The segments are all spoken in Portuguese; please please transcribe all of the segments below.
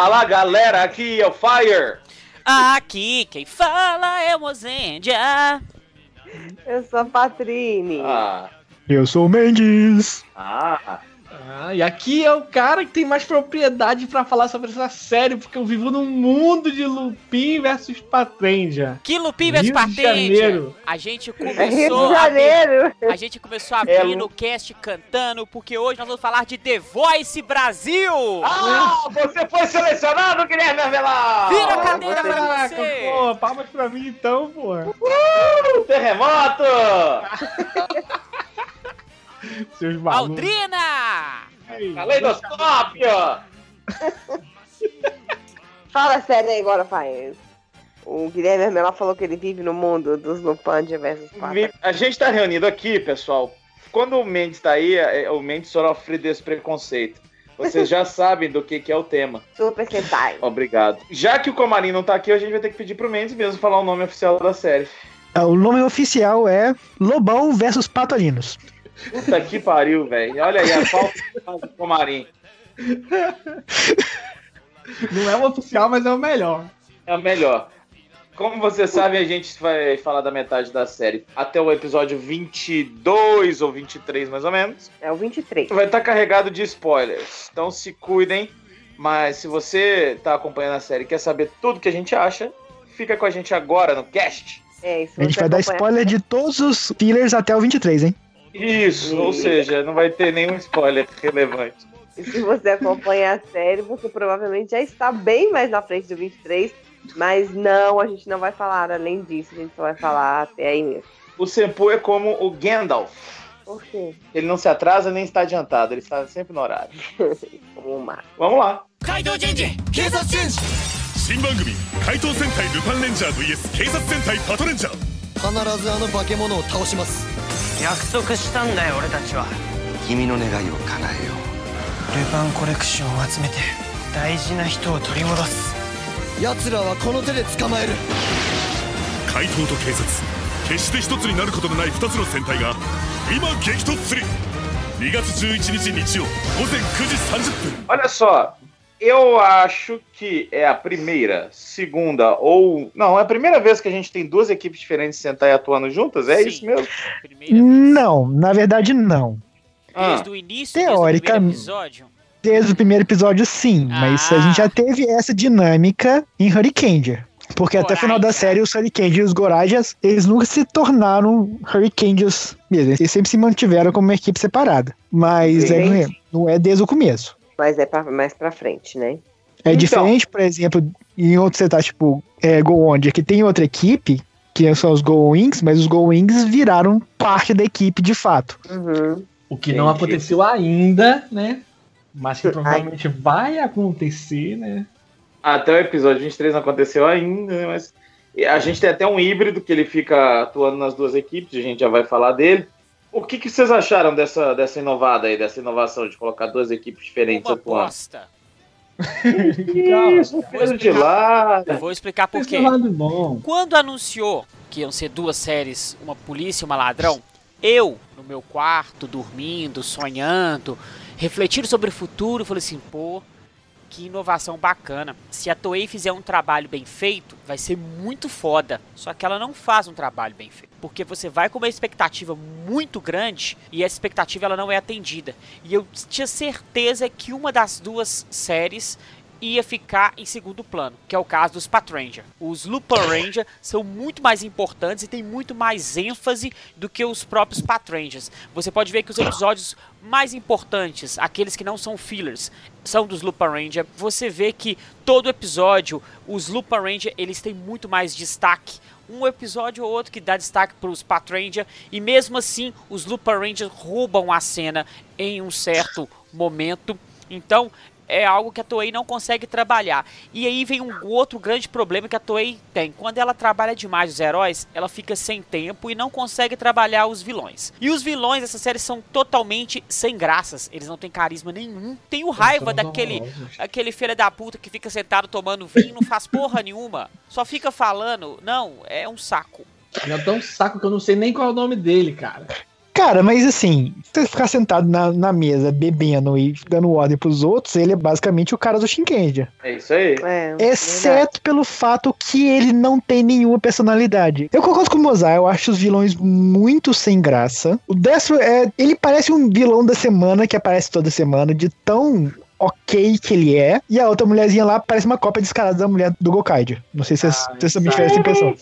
Fala galera, aqui é o Fire. Aqui quem fala é o Mozendia. Eu sou a Patrine. Ah, Eu sou o Mendes. ah, Ah, e aqui é o cara que tem mais propriedade pra falar sobre essa série, porque eu vivo num mundo de Lupin versus Patrendia. Que Lupin Patente. Janeiro. A gente É Rio começou de a Janeiro. A gente começou abrindo É, o cast cantando, porque hoje nós vamos falar de The Voice Brasil! ah, você foi selecionado, Guilherme Avelar! Vira a cadeira pra Caraca, você! pô, palmas pra mim então, pô. Uh, terremoto! Seus malucos. Aldrina! Aí, Caleidoscópio! Fala sério aí agora, pai. O Guilherme Armela falou que ele vive no mundo dos Lupandia versus Pata. A gente tá reunido aqui, pessoal. Quando o Mendes tá aí, é- o Mendes sofre desse preconceito. Vocês já sabem do que, que é o tema. Super Sentai. Obrigado. Já que o Comarim não tá aqui, a gente vai ter que pedir pro Mendes mesmo falar o nome oficial da série. Ah, O nome oficial é Lobão versus Patolinos. Puta que pariu, velho. Olha aí a falta do Comarim. Não é o oficial, mas é o melhor. É o melhor. Como vocês sabem, a gente vai falar da metade da série até o episódio 22 ou 23, mais ou menos. É o 23. Vai estar carregado de spoilers. Então se cuidem. Mas se você tá acompanhando a série e quer saber tudo que a gente acha, fica com a gente agora no cast. É isso. A gente vai dar spoiler de todos os fillers até o 23, hein? Isso, ou seja, não vai ter nenhum spoiler relevante. E se você acompanha a série, você provavelmente já está bem mais na frente do 23. Mas não, a gente não vai falar além disso. A gente só vai falar até aí mesmo. O Senpu é como o Gandalf. Por quê? Ele não se atrasa nem está adiantado, ele está sempre no horário. Como uma. Vamos lá. 新番組「怪盗戦隊ルパンレンジャー VS 警察戦隊パトレンジャー」必ずあの化け物を倒します 約束したんだよ俺たちは。君の願いを叶えよルパンコレクションを集めて大事な人を取り戻す。う奴らはこの手で捕まえる。怪盗と警察。決して一つになることのない二つの戦隊が今激突する。2月11日日曜午前9時30分。Olha só, eu acho que é a primeira, segunda ou. Não, é a primeira vez que a gente tem duas equipes diferentes sentar e atuando juntas? É Sim. isso mesmo? Vez. Não, na verdade não. Ah, Desde o início, desde o primeiro episódio. Desde o primeiro episódio, sim, mas a Ah. gente já teve essa dinâmica em Hurricaneer. Porque até o final da Goraja. série, os Hurricanes e os Gorajas, eles nunca se tornaram Hurricanes mesmo. Eles sempre se mantiveram como uma equipe separada. Mas é, não é desde o começo. Mas é pra, mais pra frente, né? É Então. diferente, por exemplo, em outros setups, tipo, é, Go Onde, que tem outra equipe, que são os Go Wings, mas os Go Wings viraram parte da equipe de fato. Uhum. O que não Entendi. aconteceu ainda, né? Mas que provavelmente vai acontecer, né? até o episódio 23 não aconteceu ainda, né, mas. A gente tem até um híbrido que ele fica atuando nas duas equipes, a gente já vai falar dele. O que, que vocês acharam dessa, dessa inovada aí, dessa inovação de colocar duas equipes diferentes Uma atuando? bosta. Isso, peso de lá. Eu vou explicar por quê. lado bom. Quando anunciou que iam ser duas séries, uma polícia e uma ladrão, eu, no meu quarto, dormindo, sonhando, refletindo sobre o futuro, falei assim, pô, que inovação bacana. Se a Toei fizer um trabalho bem feito, vai ser muito foda. Só que ela não faz um trabalho bem feito. Porque você vai com uma expectativa muito grande e essa expectativa ela não é atendida. E eu tinha certeza que uma das duas séries ia ficar em segundo plano, que é o caso dos Patranger. Os Lupin Ranger são muito mais importantes e têm muito mais ênfase do que os próprios Patrangers. Você pode ver que os episódios mais importantes, aqueles que não são fillers, são dos Lupin Ranger. Você vê que todo episódio, os Lupin Ranger, eles têm muito mais destaque. Um episódio ou outro que dá destaque para os Patranger e mesmo assim os Lupin Rangers roubam a cena em um certo momento. Então, é algo que a Toei não consegue trabalhar. E aí vem um outro grande problema que a Toei tem. Quando ela trabalha demais os heróis, ela fica sem tempo e não consegue trabalhar os vilões. E os vilões dessa série são totalmente sem graças. Eles não têm carisma nenhum. Tenho raiva daquele aquele filho da puta que fica sentado tomando vinho, não faz porra nenhuma. Só fica falando. Não, é um saco. Ele é tão saco que eu não sei nem qual é o nome dele, cara. Cara, mas assim, você ficar sentado na, na mesa bebendo e dando ordem pros outros, ele é basicamente o cara do Shinkenja. É isso aí. É, Exceto pelo fato que ele não tem nenhuma personalidade. Eu concordo com o Mozart, eu acho os vilões muito sem graça. O Destro é. Ele parece um vilão da semana que aparece toda semana, de tão ok que ele é. E a outra mulherzinha lá parece uma cópia descarada da mulher do Gokaido. Não sei se vocês Ah, também tiveram essa impressão.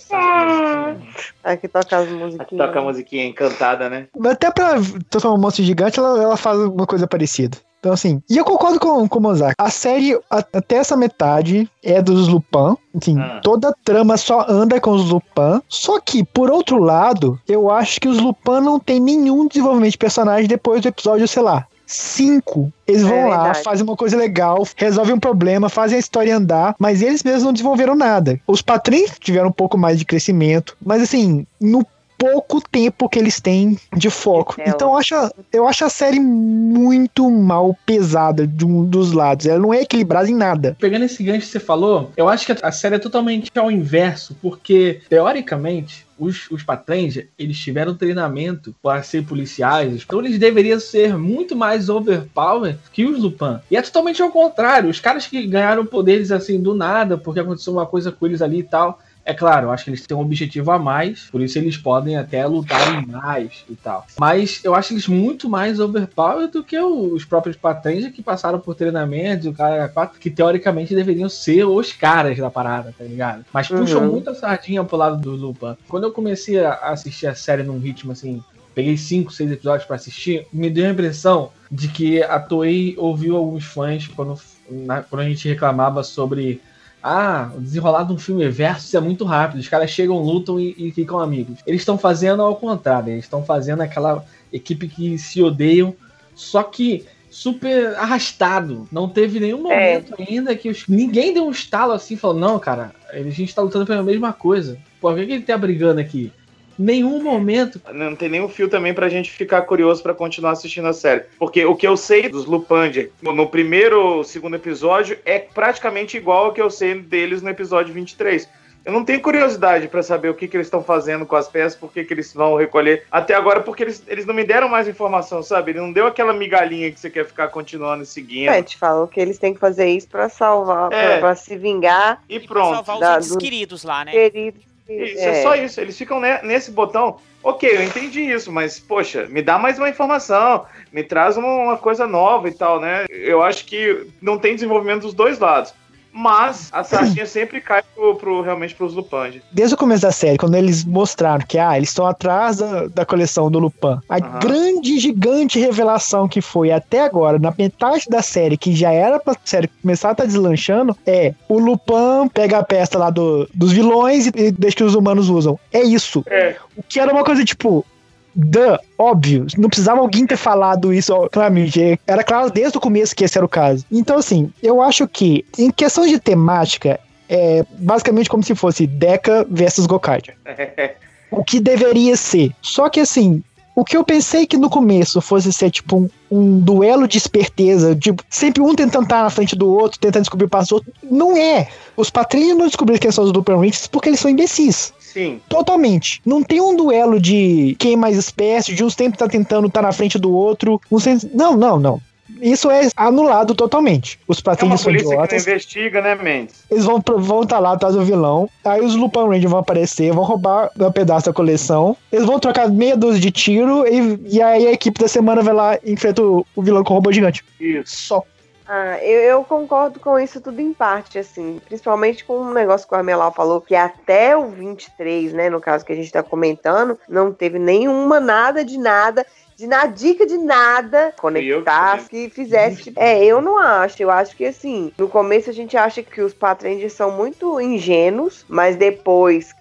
Aqui toca as Aqui musiquinhas. toca a musiquinha encantada, né? Até pra tocar um monstro gigante, ela, ela faz uma coisa parecida. Então, assim, e eu concordo com, com o Mozart. A série, a- até essa metade, é dos Lupin. Assim, Ah. toda a trama só anda com os Lupin. Só que, por outro lado, eu acho que os Lupin não tem nenhum desenvolvimento de personagem depois do episódio, sei lá, 5. Eles vão É lá, verdade. fazem uma coisa legal, resolvem um problema, fazem a história andar, mas eles mesmos não desenvolveram nada. Os patrões tiveram um pouco mais de crescimento, mas assim, no pouco tempo que eles têm de foco. De tela. Então eu acho, a- eu acho a série muito mal pesada de um dos lados. Ela não é equilibrada em nada. Pegando esse gancho que você falou, eu acho que a série é totalmente ao inverso, porque, teoricamente, os, os Patrenja, eles tiveram treinamento para ser policiais, então eles deveriam ser muito mais overpower que os Lupin. E é totalmente ao contrário, os caras que ganharam poderes assim do nada, porque aconteceu uma coisa com eles ali e tal. É claro, eu acho que eles têm um objetivo a mais, por isso eles podem até lutar mais e tal. Mas eu acho eles muito mais overpower do que os próprios Patrenja que passaram por treinamentos, o cara quatro, que teoricamente deveriam ser os caras da parada, tá ligado? Mas puxam Uhum. muito a sardinha pro lado do Lupin. Quando eu comecei a assistir a série num ritmo assim, peguei cinco, seis episódios pra assistir, me deu a impressão de que a Toei ouviu alguns fãs quando, na- quando a gente reclamava sobre ah, o desenrolar de um filme versus é muito rápido. Os caras chegam, lutam e, e ficam amigos. Eles estão fazendo ao contrário. Eles estão fazendo aquela equipe que se odeiam, só que super arrastado. Não teve nenhum momento ainda que os- ninguém deu um estalo assim e falou: Não, cara, a gente tá lutando pela mesma coisa. Por que, que ele tá brigando aqui? Nenhum momento. Não tem nenhum fio também pra gente ficar curioso pra continuar assistindo a série. Porque o que eu sei dos Lupanger no primeiro, segundo episódio é praticamente igual ao que eu sei deles no episódio 23. Eu não tenho curiosidade pra saber o que, que eles estão fazendo com as peças, por que, que eles vão recolher. Até agora, porque eles, eles não me deram mais informação, sabe? Ele não deu aquela migalhinha que você quer ficar continuando e seguindo. É, te falou que eles têm que fazer isso pra salvar, É. pra, pra se vingar, E E pra pronto. salvar os Da- entes do- queridos lá, né? queridos. Isso, é. só isso. Eles ficam ne- nesse botão. Ok, eu entendi isso, mas, poxa, me dá mais uma informação, me traz uma, uma coisa nova e tal, né? Eu acho que não tem desenvolvimento dos dois lados. Mas a sardinha sempre cai pro, pro- realmente pros Lupang. Desde o começo da série, quando eles mostraram que ah, eles estão atrás da, da coleção do Lupin, a Aham. grande, gigante revelação que foi até agora, na metade da série, que já era pra série começar a estar deslanchando, é o Lupin pega a peça lá do, dos vilões e, e deixa que os humanos usam. É isso. É. O que era uma coisa tipo. Duh, óbvio, não precisava alguém ter falado isso ó, claramente. Era claro desde o começo que esse era o caso. Então, assim, eu acho que, em questão de temática, é basicamente como se fosse Deca versus Gokaiger. O que deveria ser. Só que, assim, o que eu pensei que no começo fosse ser, tipo, um, um duelo de esperteza, tipo, sempre um tentando estar na frente do outro, tentando descobrir o passo do outro, não é. Os patrinhos não descobriram quem são os Lupin Rings porque eles são imbecis. Sim. Totalmente. Não tem um duelo de quem é mais esperto, de uns tempos tá tentando estar na frente do outro. uns tempos- Não, não, não. Isso é anulado totalmente. Os É uma patrinhos são polícia que idiotas. investiga, né, Mendes? Eles vão estar vão tá lá atrás do vilão. Aí os Lupin Rangers vão aparecer, vão roubar um pedaço da coleção. Eles vão trocar meia dúzia de tiro. E, e aí a equipe da semana vai lá e enfrenta o, o vilão com o robô gigante. Isso. Só. Ah, eu, eu concordo com isso tudo em parte, assim. Principalmente com um negócio que o Armelau falou, que até o 23, né, no caso que a gente tá comentando, não teve nenhuma, nada de nada, de nada, dica de nada conectar, que fizesse. tipo- É, eu não acho. Eu acho que, assim, no começo a gente acha que os Patrangers são muito ingênuos, mas depois,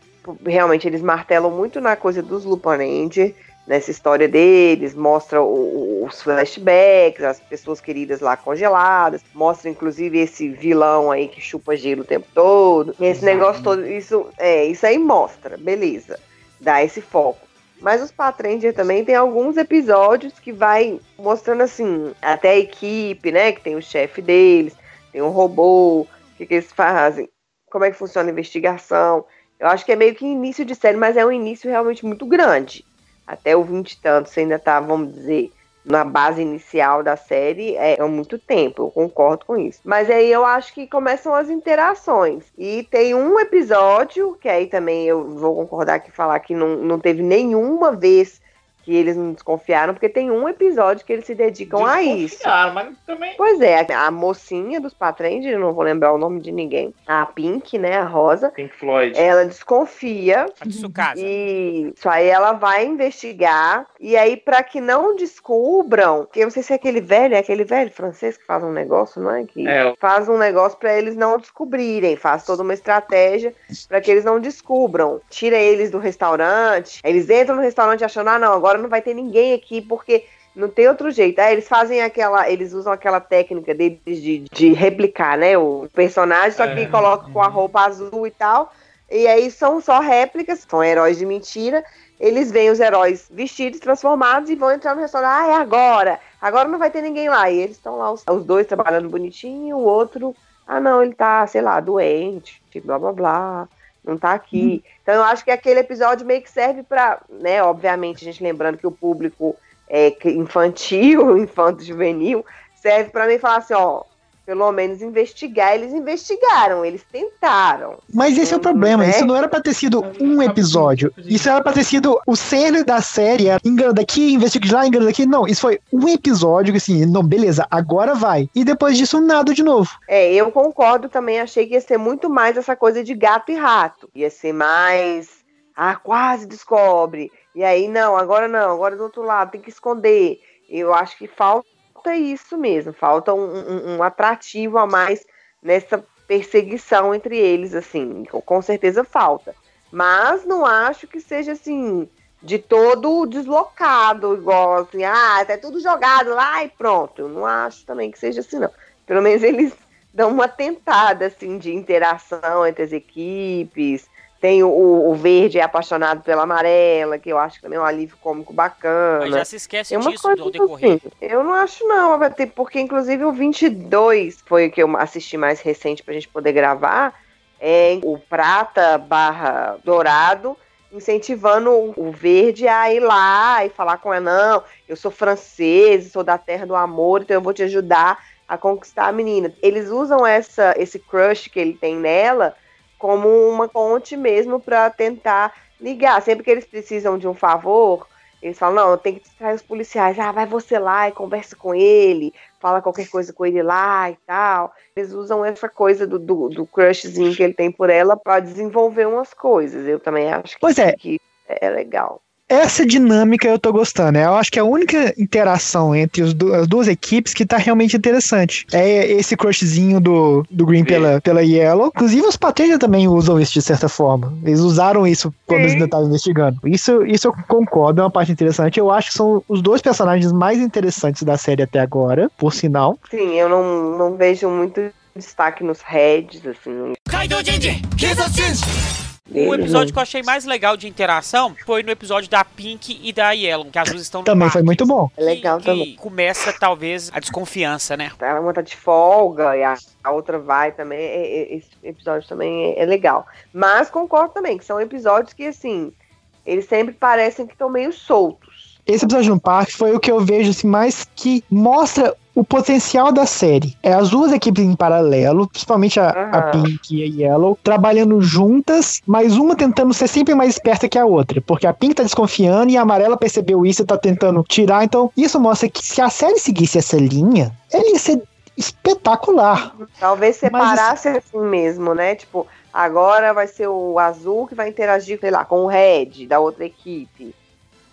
realmente, eles martelam muito na coisa dos Ranger nessa história deles, mostra o- os flashbacks, as pessoas queridas lá congeladas, mostra inclusive esse vilão aí que chupa gelo o tempo todo. Esse negócio todo, isso é, isso aí mostra, beleza. Dá esse foco. Mas os Patranger também tem alguns episódios que vai mostrando assim, até a equipe, né, que tem o chefe deles, tem um robô, o que, que eles fazem, como é que funciona a investigação. Eu acho que é meio que início de série, mas é um início realmente muito grande até o 20 e tanto, você ainda tá, vamos dizer, na base inicial da série é, é muito tempo, eu concordo com isso. Mas aí eu acho que começam as interações. E tem um episódio, que aí também eu vou concordar que falar que não, não teve nenhuma vez que eles não desconfiaram, porque tem um episódio que eles se dedicam a isso. mas também. Pois é, a mocinha dos Patrende, eu não vou lembrar o nome de ninguém, a Pink, né, a Rosa, Pink Floyd. ela desconfia A Tsukasa. e isso aí ela vai investigar e aí para que não descubram, que eu não sei se é aquele velho, é aquele velho francês que faz um negócio, não é? Que É. faz um negócio para eles não descobrirem, faz toda uma estratégia para que eles não descubram. Tira eles do restaurante, eles entram no restaurante achando, ah, não, agora não vai ter ninguém aqui porque não tem outro jeito. Aí eles fazem aquela, eles usam aquela técnica deles de, de replicar, né, o personagem, só que É. colocam com a roupa azul e tal. E aí são só réplicas, são heróis de mentira. Eles veem os heróis vestidos, transformados e vão entrar no restaurante. Ah, é agora! Agora não vai ter ninguém lá. E eles estão lá, os, os dois trabalhando bonitinho, o outro, ah, não, ele tá, sei lá, doente, blá blá blá, não tá aqui. Então eu acho que aquele episódio meio que serve pra, né, obviamente, a gente lembrando que o público é infantil, infanto juvenil, serve pra mim falar assim, ó, pelo menos investigar. Eles investigaram, eles tentaram. Mas esse é o Hum, problema. né? Isso não era pra ter sido um episódio. Isso era pra ter sido o cerne da série. Era engano daqui, investiga de lá, engano daqui. Não, isso foi um episódio que assim, não, beleza, agora vai. E depois disso, nada de novo. É, eu concordo também, achei que ia ser muito mais essa coisa de gato e rato. Ia ser mais. Ah, quase descobre. E aí, não, agora não, agora do outro lado, tem que esconder. Eu acho que falta isso mesmo, falta um, um- um atrativo a mais nessa perseguição entre eles, assim, com- certeza falta. Mas não acho que seja assim, de todo deslocado, igual assim, ah, tá tudo jogado lá e pronto. Não acho também que seja assim, não. Pelo menos eles dão uma tentada assim de interação entre as equipes. Tem o, o verde é apaixonado pela amarela, que eu acho que também é um alívio cômico bacana. Mas já se esquece uma disso coisa do decorrer. assim, eu não acho não, porque inclusive o 22 foi o que eu assisti mais recente pra gente poder gravar, é o prata barra dourado, incentivando o- o verde a ir lá e falar com ela, não, eu sou francês, sou da terra do amor, então eu vou te ajudar a conquistar a menina. Eles usam essa, esse crush que ele tem nela como uma ponte mesmo pra tentar ligar. Sempre que eles precisam de um favor, eles falam, não, eu tenho que distrair os policiais. Ah, vai você lá e conversa com ele, fala qualquer coisa com ele lá e tal. Eles usam essa coisa do, do, do crushzinho que ele tem por ela pra desenvolver umas coisas. Eu também acho que, Pois é. que é legal essa dinâmica eu tô gostando. Eu acho que é a única interação entre as duas equipes que tá realmente interessante. É esse crushzinho do, do Green pela, pela Yellow. Inclusive, os Patrícia também usam isso de certa forma. Eles usaram isso quando Sim. eles ainda estavam investigando. Isso, isso eu concordo, é uma parte interessante. Eu acho que são os dois personagens mais interessantes da série até agora, por sinal. Sim, eu não, não vejo muito destaque nos heads, assim. Kaido Jinji! Jinji! O episódio que eu achei mais legal de interação foi no episódio da Pink e da Yellow, que as duas estão no Também foi muito bom. É legal que, também. que começa talvez a desconfiança, né? Tá, uma tá de folga e a, a outra vai também. é- Esse episódio também é, é legal. Mas concordo também que são episódios que, assim, eles sempre parecem que estão meio soltos. Esse episódio no parque foi o que eu vejo assim, mais que mostra o potencial da série. É as duas equipes em paralelo, principalmente a, a. Pink e a Yellow, trabalhando juntas, mas uma tentando ser sempre mais esperta que a outra. Porque a Pink tá desconfiando e a Amarela percebeu isso e tá tentando tirar. Então, isso mostra que se a série seguisse essa linha, ela ia ser espetacular. Talvez Mas separasse assim mesmo, né? Tipo, agora vai ser o azul que vai interagir, sei lá, com o red da outra equipe.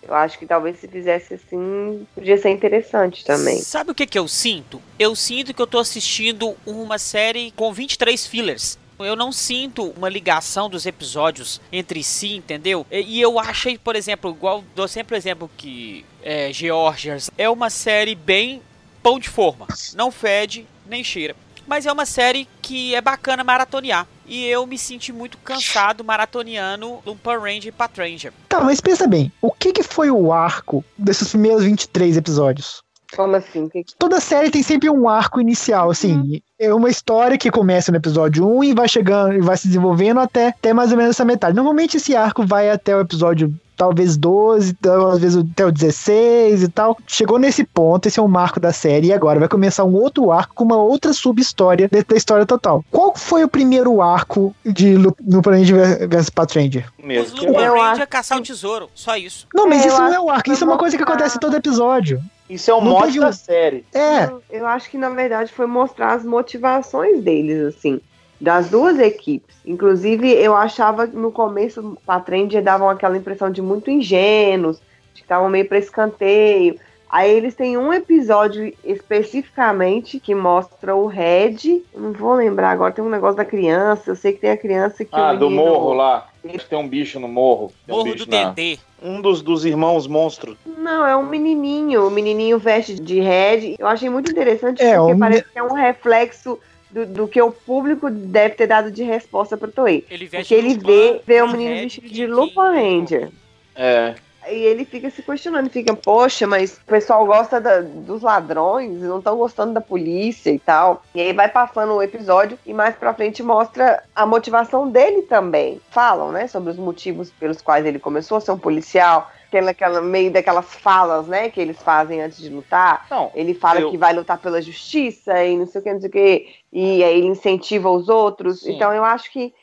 Eu acho que talvez se fizesse assim, podia ser interessante também. Sabe o que, que eu sinto? Eu sinto que eu tô assistindo uma série com 23 fillers. Eu não sinto uma ligação dos episódios entre si, entendeu? E eu achei, por exemplo, igual dou sempre o exemplo que é, Georgians é uma série bem pão de forma. Não fede, nem cheira. Mas é uma série que é bacana maratonear. E eu me senti muito cansado maratoneando Lumpa Ranger e Patranger. Tá, mas pensa bem, o que, que foi o arco desses primeiros 23 episódios? Como assim? Que- toda série tem sempre um arco inicial, assim. É uma história que começa no episódio 1 e vai chegando e vai se desenvolvendo até, até mais ou menos essa metade. Normalmente esse arco vai até o episódio talvez 12, talvez até o 16 e tal. Chegou nesse ponto, esse é um marco da série, e agora vai começar um outro arco com uma outra sub-história dentro da história total. Qual foi o primeiro arco de Lu- no Ranger vs Pathranger? Os. Lupin Eu Ranger acho caçar o tesouro, só isso. Não, mas É, isso não é o arco, isso é uma coisa que acontece em todo episódio. Isso é o mote da um- série. É, Eu, eu acho que na verdade foi mostrar as motivações deles, assim, das duas equipes. Inclusive, eu achava no começo a Trend davam aquela impressão de muito ingênuos, de que estavam meio para escanteio. Aí eles têm um episódio especificamente que mostra o Red. Não vou lembrar agora, tem um negócio da criança. Eu sei que tem a criança que. Ah, o do menino- morro lá. Tem um bicho no morro. Tem um Morro bicho do na- Dendê. Um dos, dos irmãos monstros. Não, é um menininho. O menininho veste de red. Eu achei muito interessante É, porque um- parece que é um reflexo do, do que o público deve ter dado de resposta pra Toei. Ele Porque ele Lupin, vê, vê o de menino vestido de que- Lupin Ranger. É. E ele fica se questionando, fica, poxa, mas o pessoal gosta da- dos ladrões e não estão gostando da polícia e tal. E aí vai passando o episódio e mais pra frente mostra a motivação dele também. Falam, né, sobre os motivos pelos quais ele começou a ser um policial, aquela, aquela meio daquelas falas, né, que eles fazem antes de lutar. Não, Ele fala Eu- que vai lutar pela justiça e não sei o que, não sei o que, e aí ele incentiva os outros. Sim. Então eu acho que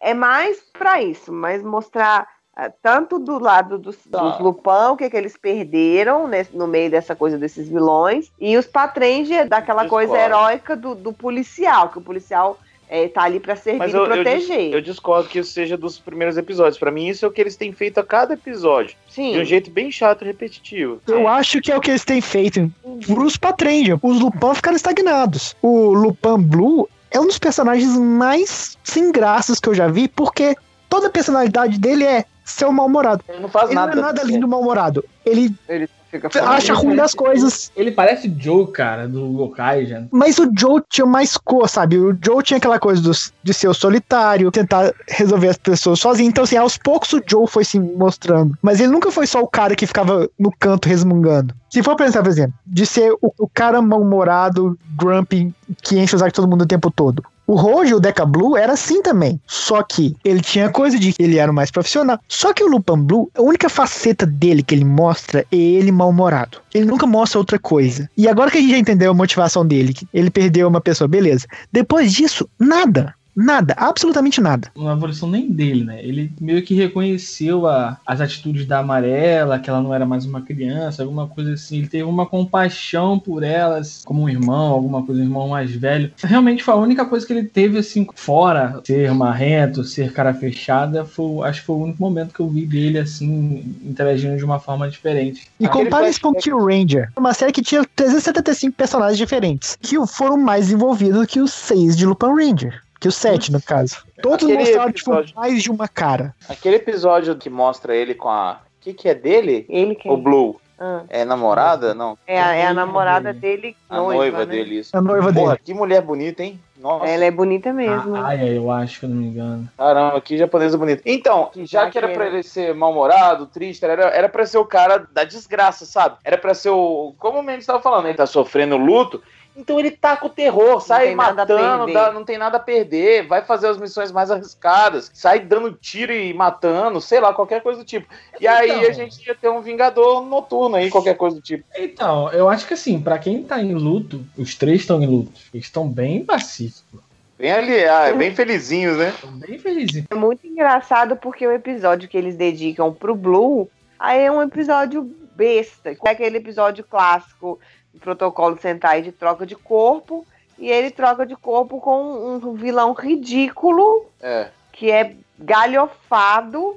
é mais pra isso, mas mostrar ah, tanto do lado dos, Tá. dos Lupin, o que, que eles perderam nesse- no meio dessa coisa desses vilões, e os Patrenger daquela coisa Discordo. heróica do, do policial, que o policial eh, tá ali pra servir Mas e eu, eu, dis- proteger. eu discordo que isso seja dos primeiros episódios. Pra mim, isso é o que eles têm feito a cada episódio. Sim. De um jeito bem chato e repetitivo. eu acho que é o que eles têm feito pros Pathranger. Os Lupin ficaram estagnados. O Lupin Blue é um dos personagens mais sem graças que eu já vi, porque toda a personalidade dele é ser um mal-humorado. Ele não faz Ele nada. não é nada lindo mal-humorado. Ele Ele fica acha ruim das coisas. Ele parece Joe, cara, do Gokai, já. Mas o Joe tinha mais cor, sabe? O Joe tinha aquela coisa dos, de ser o solitário, tentar resolver as pessoas sozinho. Então, assim, aos poucos o Joe foi se mostrando. Mas ele nunca foi só o cara que ficava no canto resmungando. Se for pensar, por exemplo, de ser o, o cara mal-humorado, grumpy, que enche o saco de todo mundo o tempo todo. O Rojo, o Deca Blue, era assim também. Só que ele tinha coisa de que ele era o mais profissional. Só que o Lupin Blue, a única faceta dele que ele mostra é ele mal-humorado. Ele nunca mostra outra coisa. E agora que a gente já entendeu a motivação dele, que ele perdeu uma pessoa, beleza. Depois disso, nada. Nada, absolutamente nada. Não é evolução nem dele, né? Ele meio que reconheceu a- as atitudes da amarela, que ela não era mais uma criança, alguma coisa assim. Ele teve uma compaixão por elas, como um irmão, alguma coisa, um irmão mais velho. Realmente foi a única coisa que ele teve, assim, fora ser marrento, ser cara fechada, foi, acho que foi o único momento que eu vi dele, assim, interagindo de uma forma diferente. E compara isso com Kill Ranger, uma série que tinha 375 personagens diferentes, que foram mais envolvidos que os seis de Lupin Ranger. Que os sete, no caso. Todos Aquele mostraram, tipo, episódio- mais de uma cara. Aquele episódio que mostra ele com a. O que, que é dele? Ele que O Blue. Ah, É namorada? Não. é, a, é a Noiva namorada dele. dele, A noiva, né? dele, isso. A noiva Porra, dele. que mulher bonita, hein? Nossa. Ela é bonita mesmo. Ah, ai, ai, eu acho que eu não me engano. Caramba, que japonesa bonita. Então, já que era pra ele ser mal-humorado, triste, era, era pra ser o cara da desgraça, sabe? Era pra ser o. Como o Mendes tava falando, ele tá sofrendo luto. Então ele tá com o terror, sai a matando, dá- não tem nada a perder, vai fazer as missões mais arriscadas, sai dando tiro e matando, sei lá, qualquer coisa do tipo. E aí Então. a gente ia ter um Vingador noturno aí, qualquer coisa do tipo. Então, eu acho que assim, pra quem tá em luto, os três estão em luto. Eles estão bem pacíficos. Bem ali, ah, bem felizinhos, né? Estão bem felizes. É muito engraçado porque o episódio que eles dedicam pro Blue aí é um episódio besta. É aquele episódio clássico protocolo Sentai de troca de corpo. E ele troca de corpo com um vilão ridículo É. que é galhofado.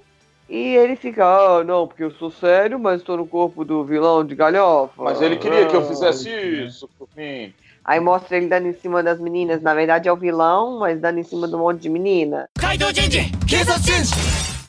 E ele fica, ah, não, porque eu sou sério, mas estou no corpo do vilão de galhofa. Mas ele queria que eu Ah. fizesse isso por mim. Aí mostra ele dando em cima das meninas. Na verdade é o vilão, mas dando em cima de um monte de menina.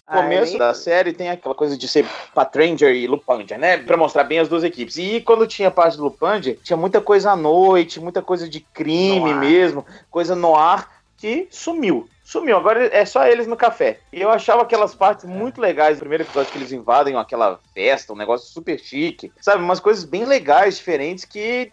No começo Aí- da série tem aquela coisa de ser Patranger e Lupanger, né? Pra mostrar bem as duas equipes. E quando tinha parte do Lupanger, tinha muita coisa à noite, muita coisa de crime Noir. mesmo, coisa no ar, que sumiu. Sumiu, agora é só eles no café. E eu achava aquelas partes muito legais. O primeiro episódio que eles invadem aquela festa, um negócio super chique. Sabe, umas coisas bem legais, diferentes, que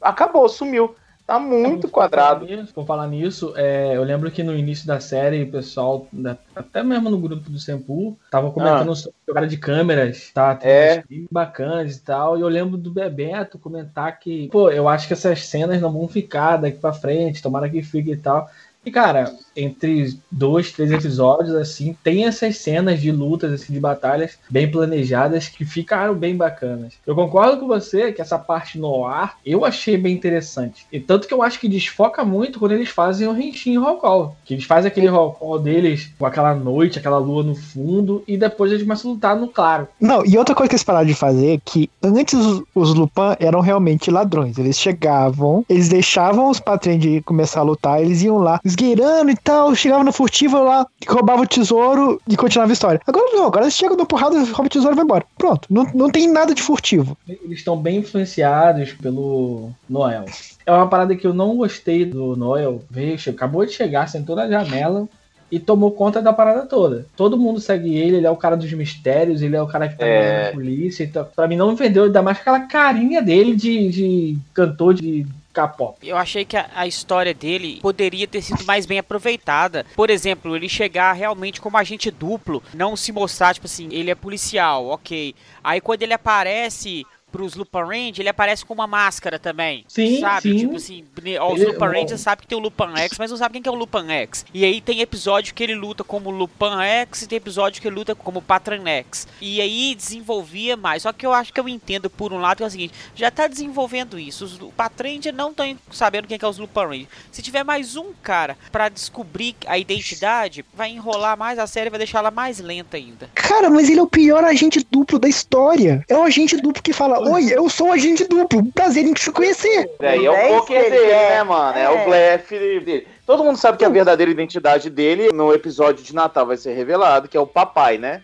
acabou, sumiu. Tá muito Por quadrado. falar nisso- Por falar nisso, é, eu lembro que no início da série, o pessoal, da- até mesmo no grupo do Sempu, tava comentando sobre jogada de câmeras, tá? Tem É. bacanas e tal. E eu lembro do Bebeto comentar que, pô, eu acho que essas cenas não vão ficar daqui pra frente, tomara que fique e tal. E, cara, entre dois, três episódios, assim, tem essas cenas de lutas, assim, de batalhas bem planejadas que ficaram bem bacanas. Eu concordo com você que essa parte no ar eu achei bem interessante. E tanto que eu acho que desfoca muito quando eles fazem o Henshin Roll Call. Que eles fazem aquele roll call deles com aquela noite, aquela lua no fundo, e depois eles começam a lutar no claro. Não, e outra coisa que eles pararam de fazer é que antes os, os Lupin eram realmente ladrões. Eles chegavam, eles deixavam os patrões de começar a lutar, eles iam lá esgueirando e tal, chegavam no furtivo lá, roubavam o tesouro e continuava a história. Agora não, agora eles chegam, dão porrada, roubam o tesouro e vai embora. Pronto, não, não tem nada de furtivo. Eles estão bem influenciados pelo Noel. É uma parada que eu não gostei do Noel. Veio, che- acabou de chegar, sentou na janela e tomou conta da parada toda. Todo mundo segue ele, ele é o cara dos mistérios, ele é o cara que tá É. na polícia. Então, pra mim não me vendeu, ainda mais aquela carinha dele de, de cantor de K-pop. Eu achei que a, a história dele poderia ter sido mais bem aproveitada. Por exemplo, ele chegar realmente como agente duplo, não se mostrar, tipo assim, ele é policial, ok. Aí quando ele aparece pros Lupin Range, ele aparece com uma máscara também. Sim, sabe? sim. Tipo assim, ó, os Ele- Lupin Rangers sabem que tem o Lupin X, mas não sabem quem que é o Lupin X. E aí tem episódio que ele luta como Lupin X e tem episódio que ele luta como Patron X. E aí desenvolvia mais. Só que eu acho que eu entendo por um lado que é o seguinte, já tá desenvolvendo isso. Os Patron Ranger não estão sabendo quem que é os Lupin Rangers. Se tiver mais um cara pra descobrir a identidade, vai enrolar mais a série, vai deixar ela mais lenta ainda. Cara, mas ele é o pior agente duplo da história. É um agente duplo que fala: Oi, eu sou um agente duplo. Prazer em te conhecer. É o É poker isso que dele, ele é. né, mano? É, É. o blefe dele. Todo mundo sabe que a verdadeira identidade dele no episódio de Natal vai ser revelado, que é o papai, né?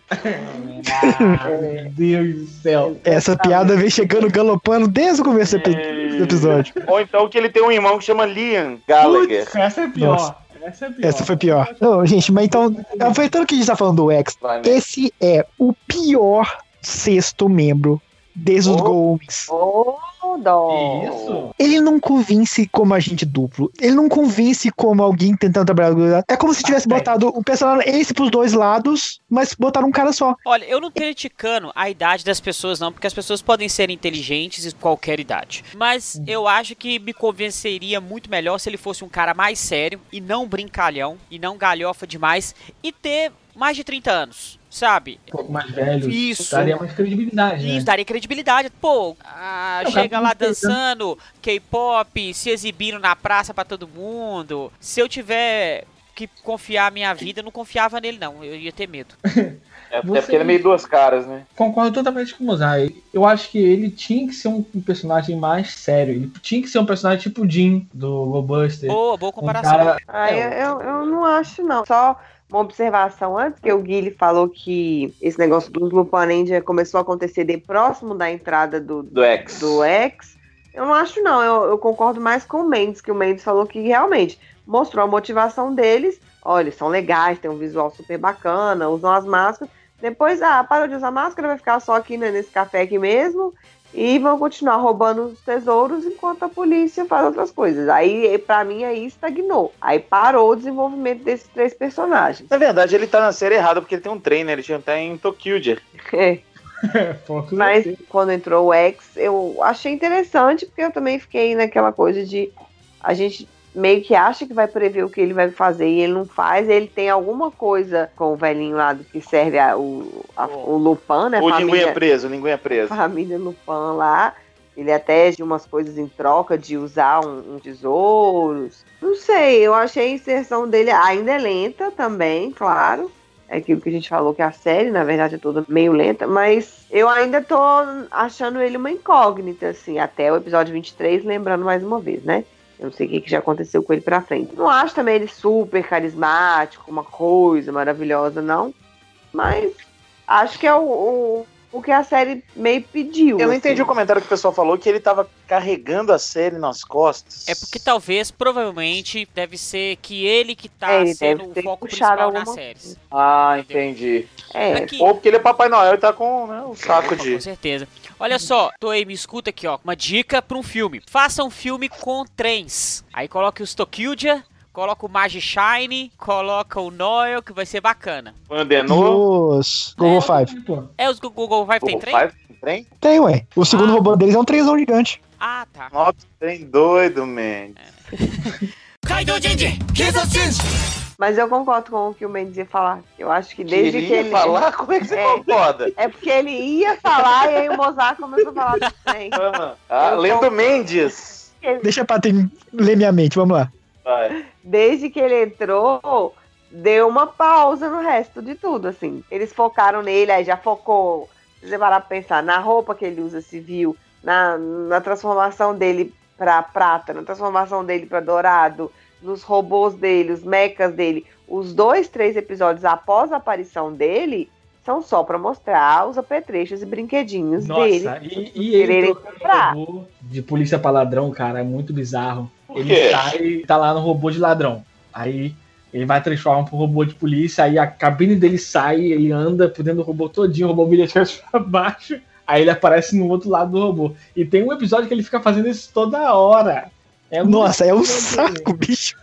Meu Deus do céu. Essa piada vem chegando galopando desde o começo do epi- do episódio. Ou então que ele tem um irmão que chama Liam Gallagher. Putz, essa é pior. Nossa. Essa é pior. Essa foi pior. Não, gente, mas então, aproveitando que a gente tá falando do X, né? esse é o pior sexto membro desde os Oh. Gomes. Ô, dó. Isso? Ele não convence como agente duplo. Ele não convence como alguém tentando trabalhar. É como se tivesse Ah, botado o personagem esse pros dois lados, mas botaram um cara só. Olha, eu não tô criticando a idade das pessoas, não, porque as pessoas podem ser inteligentes em qualquer idade. Mas eu acho que me convenceria muito melhor se ele fosse um cara mais sério e não brincalhão e não galhofa demais e ter mais de 30 anos, sabe? Um pouco mais velho. Isso. Daria mais credibilidade, né? Isso, daria credibilidade. Pô, ah, Não, chega cara, lá sei, dançando K-pop, se exibindo na praça pra todo mundo. Se eu tiver que confiar a minha vida, eu não confiava nele, não. Eu ia ter medo. É, até Você- porque ele é meio duas caras, né? Concordo totalmente com o Mozart. Eu acho que ele tinha que ser um um personagem mais sério. Ele tinha que ser um personagem tipo o Jim, do GoBuster. Boa, boa Um comparação. cara... Ah, É, eu, eu, eu não acho, não. Só uma observação antes, que o Guilherme falou que esse negócio dos Ranger começou a acontecer de próximo da entrada do, Do X. do X. Eu não acho, não. Eu, eu concordo mais com o Mendes, que o Mendes falou que realmente mostrou a motivação deles. Olha, eles são legais, tem um visual super bacana, usam as máscaras. Depois, ah, parou de usar máscara, vai ficar só aqui né, nesse café aqui mesmo. E vão continuar roubando os tesouros enquanto a polícia faz outras coisas. Aí, pra mim, aí estagnou. Aí parou o desenvolvimento desses três personagens. Na verdade, ele tá na série errada porque ele tem um trainer, ele tinha estar em Tokyo. É. Mas quando entrou o X, eu achei interessante, porque eu também fiquei naquela coisa de a gente meio que acha que vai prever o que ele vai fazer e ele não faz. Ele tem alguma coisa com o velhinho lá do que serve a- o, a- o Lupin, né? O família- linguinha preso, o linguinha preso. família Lupin lá. Ele até de umas coisas em troca de usar um, um tesouros. Não sei, eu achei a inserção dele ainda é lenta também, claro. É aquilo que a gente falou que a série, na verdade, é toda meio lenta, mas eu ainda tô achando ele uma incógnita, assim, até o episódio 23, lembrando mais uma vez, né? Eu não sei o que, que já aconteceu com ele pra frente. Não acho também ele super carismático, uma coisa maravilhosa, não. Mas acho que é o, o- o que a série meio pediu. Eu não assim. entendi o comentário que o pessoal falou, que ele tava carregando a série nas costas. É porque talvez, provavelmente, deve ser que ele que tá É, ele sendo deve o ter foco principal na alguma série. Ah, entendi. É, Ou porque ele é Papai Noel e tá com né, o saco de... com certeza. Olha só, Toei, me escuta aqui, ó. Uma dica pra um filme. Faça um filme com trens. Aí coloque os Tokyo coloca o Magi Shine, coloca o Noel, que vai ser bacana. Denô. Os Google Five. Pô, É, os Google Five tem trem? Five, tem trem? Tem, ué. O segundo Ah. robô deles é um trenzão gigante. Ah, tá. Nossa, trem doido, man. mas eu concordo com o que o Mendes ia falar. Eu acho que desde Queria que ele. falar? Como é que você É. concorda? É porque ele ia falar e aí o Mozart começou a falar trem. Ah, ah, Eu Lendo concordo. Mendes. Deixa pra ter, ler minha mente, vamos lá. Vai. Desde que ele entrou, deu uma pausa no resto de tudo, assim. Eles focaram nele, aí já focou. Se você parar pra pensar na roupa que ele usa civil, na, na transformação dele pra prata, na transformação dele pra dourado, nos robôs dele, os mechas dele. Os dois, três episódios após a aparição dele são só pra mostrar os apetrechos e brinquedinhos dele. Nossa, e, e ele comprar. robô de polícia pra ladrão, cara, é muito bizarro. Ele quê? sai, tá lá no robô de ladrão. Aí ele vai transformar pro robô de polícia, aí a cabine dele sai, ele anda por dentro do robô todinho, o robô vira pra baixo, aí ele aparece no outro lado do robô. E tem um episódio que ele fica fazendo isso toda hora. É muito Nossa, é um saco, bicho.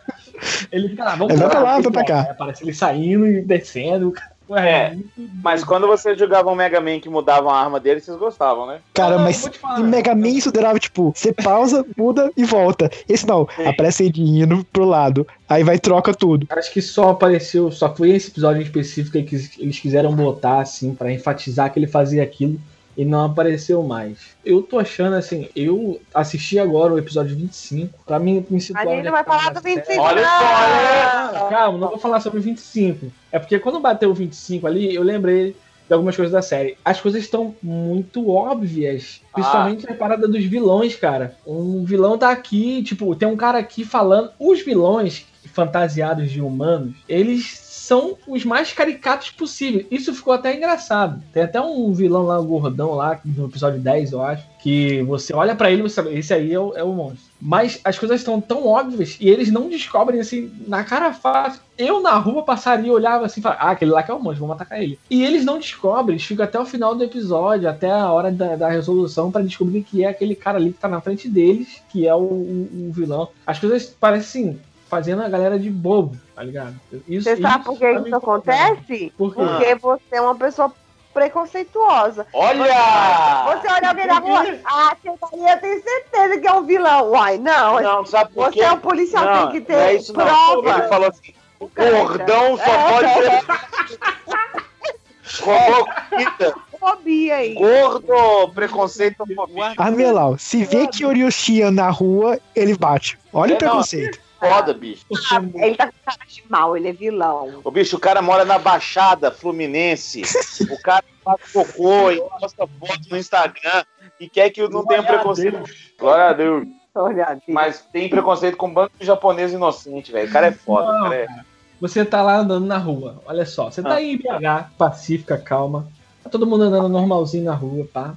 Ele fica lá, vamos É, vai pra lá, vai pra cá. Aí aparece ele saindo e descendo. Ué, É, muito Mas quando você jogava um Mega Man que mudava a arma dele, vocês gostavam, né? Cara, Não, mas falar. em Mega Man isso durava, tipo, você pausa, muda e volta. Esse não, Sim. aparece ele indo pro lado. Aí vai e troca tudo. Acho que só apareceu, só foi esse episódio em específico que eles quiseram botar, assim, pra enfatizar que ele fazia aquilo e não apareceu mais. Eu tô achando, assim, eu assisti agora o episódio 25, pra mim me situar ele onde não vai falar do 25, série. Olha só, Não, Calma, não vou falar sobre o 25. É porque quando bateu o 25 ali, eu lembrei de algumas coisas da série. As coisas estão muito óbvias. Principalmente a parada dos vilões, cara. Um vilão tá aqui, tipo, tem um cara aqui falando. Os vilões fantasiados de humanos, eles são os mais caricatos possíveis. Isso ficou até engraçado. Tem até um vilão lá, um gordão lá, no episódio 10, eu acho, que você olha pra ele e você sabe, esse aí é o, é o monstro. Mas as coisas estão tão óbvias e eles não descobrem assim, na cara fácil. Eu na rua passaria, olhava assim e falava, ah, aquele lá que é o monstro, vamos atacar ele. E eles não descobrem, eles ficam até o final do episódio, até a hora da, da resolução, pra descobrir que é aquele cara ali que tá na frente deles, que é o, o- o vilão. As coisas parecem assim, fazendo a galera de bobo, tá ligado? Isso, Você sabe por que tá isso acontece? Por quê? Porque você é uma pessoa preconceituosa. Olha! Você olha alguém na rua, ah, aquele daí eu tenho certeza que é um vilão. Uai, não. Não, sabe por quê? Você é um policial, Não, tem que não é ter isso não. prova. Ele falou assim, o gordão só É. pode ser... Fobia aí. gordo, preconceito, fobia. Armelau, se vê que Orioshian na rua, ele bate. Olha É, o preconceito. Foda, bicho. Ele tá com cara de mal, ele é vilão. O bicho, o cara mora na Baixada Fluminense. o cara faz cocô e posta foto no Instagram e quer que eu não tenha Glória a preconceito. Deus. Glória a Deus. Olha, Mas tem preconceito com banco de japonês inocente, velho. O cara é foda, Não, o cara é... Você tá lá andando na rua, olha só. Você tá Ah. aí em BH, pacífica, calma. Tá todo mundo andando normalzinho na rua, pá.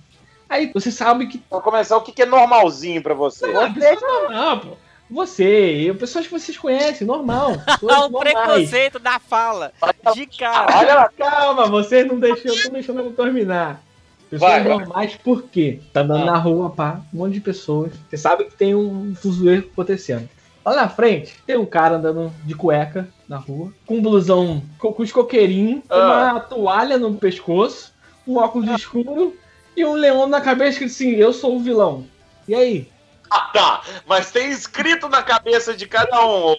Aí você sabe que. Pra começar, o que que é normalzinho pra você? Ah, pessoas normal, pô. Você, eu, pessoas que vocês conhecem, normal. Ah, o normais. preconceito da fala. De cara. Olha lá, Calma, vocês não deixam, não deixando eu terminar. Pessoas Vai. normais, por quê? Tá andando Ah. na rua, pá, um monte de pessoas. Você sabe que tem um fuzueiro acontecendo. Lá na frente, tem um cara andando de cueca na rua, com um blusão com, os coqueirinhos, Ah. uma toalha no pescoço, um óculos escuro e um leão na cabeça que assim, eu sou o vilão. E aí? Ah, tá. Mas tem escrito na cabeça de cada um.